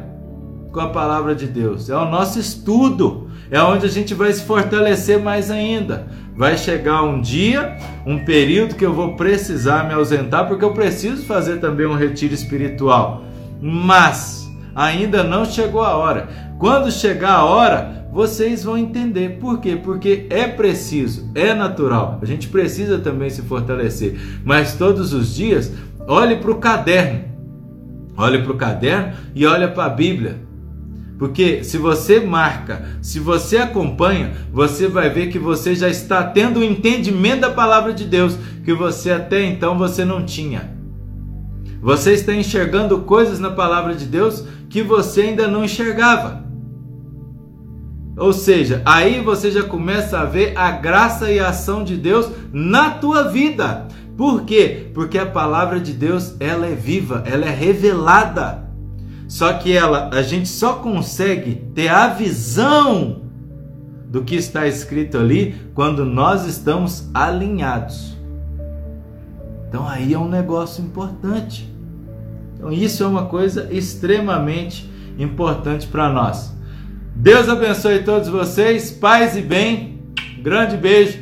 com a palavra de Deus, é o nosso estudo, é onde a gente vai se fortalecer mais ainda. Vai chegar um dia, um período que eu vou precisar me ausentar, porque eu preciso fazer também um retiro espiritual. Mas ainda não chegou a hora. Quando chegar a hora, vocês vão entender. Por quê? Porque é preciso, é natural. A gente precisa também se fortalecer. Mas todos os dias, olhe para o caderno. Olhe para o caderno e olhe para a Bíblia. Porque se você marca, se você acompanha, você vai ver que você já está tendo o um entendimento da palavra de Deus que você até então você não tinha. Você está enxergando coisas na palavra de Deus que você ainda não enxergava. Ou seja, aí você já começa a ver a graça e a ação de Deus na tua vida. Por quê? Porque a palavra de Deus, ela é viva, ela é revelada. Só que ela, a gente só consegue ter a visão do que está escrito ali quando nós estamos alinhados. Então aí é um negócio importante. Então isso é uma coisa extremamente importante para nós. Deus abençoe todos vocês, paz e bem. Grande beijo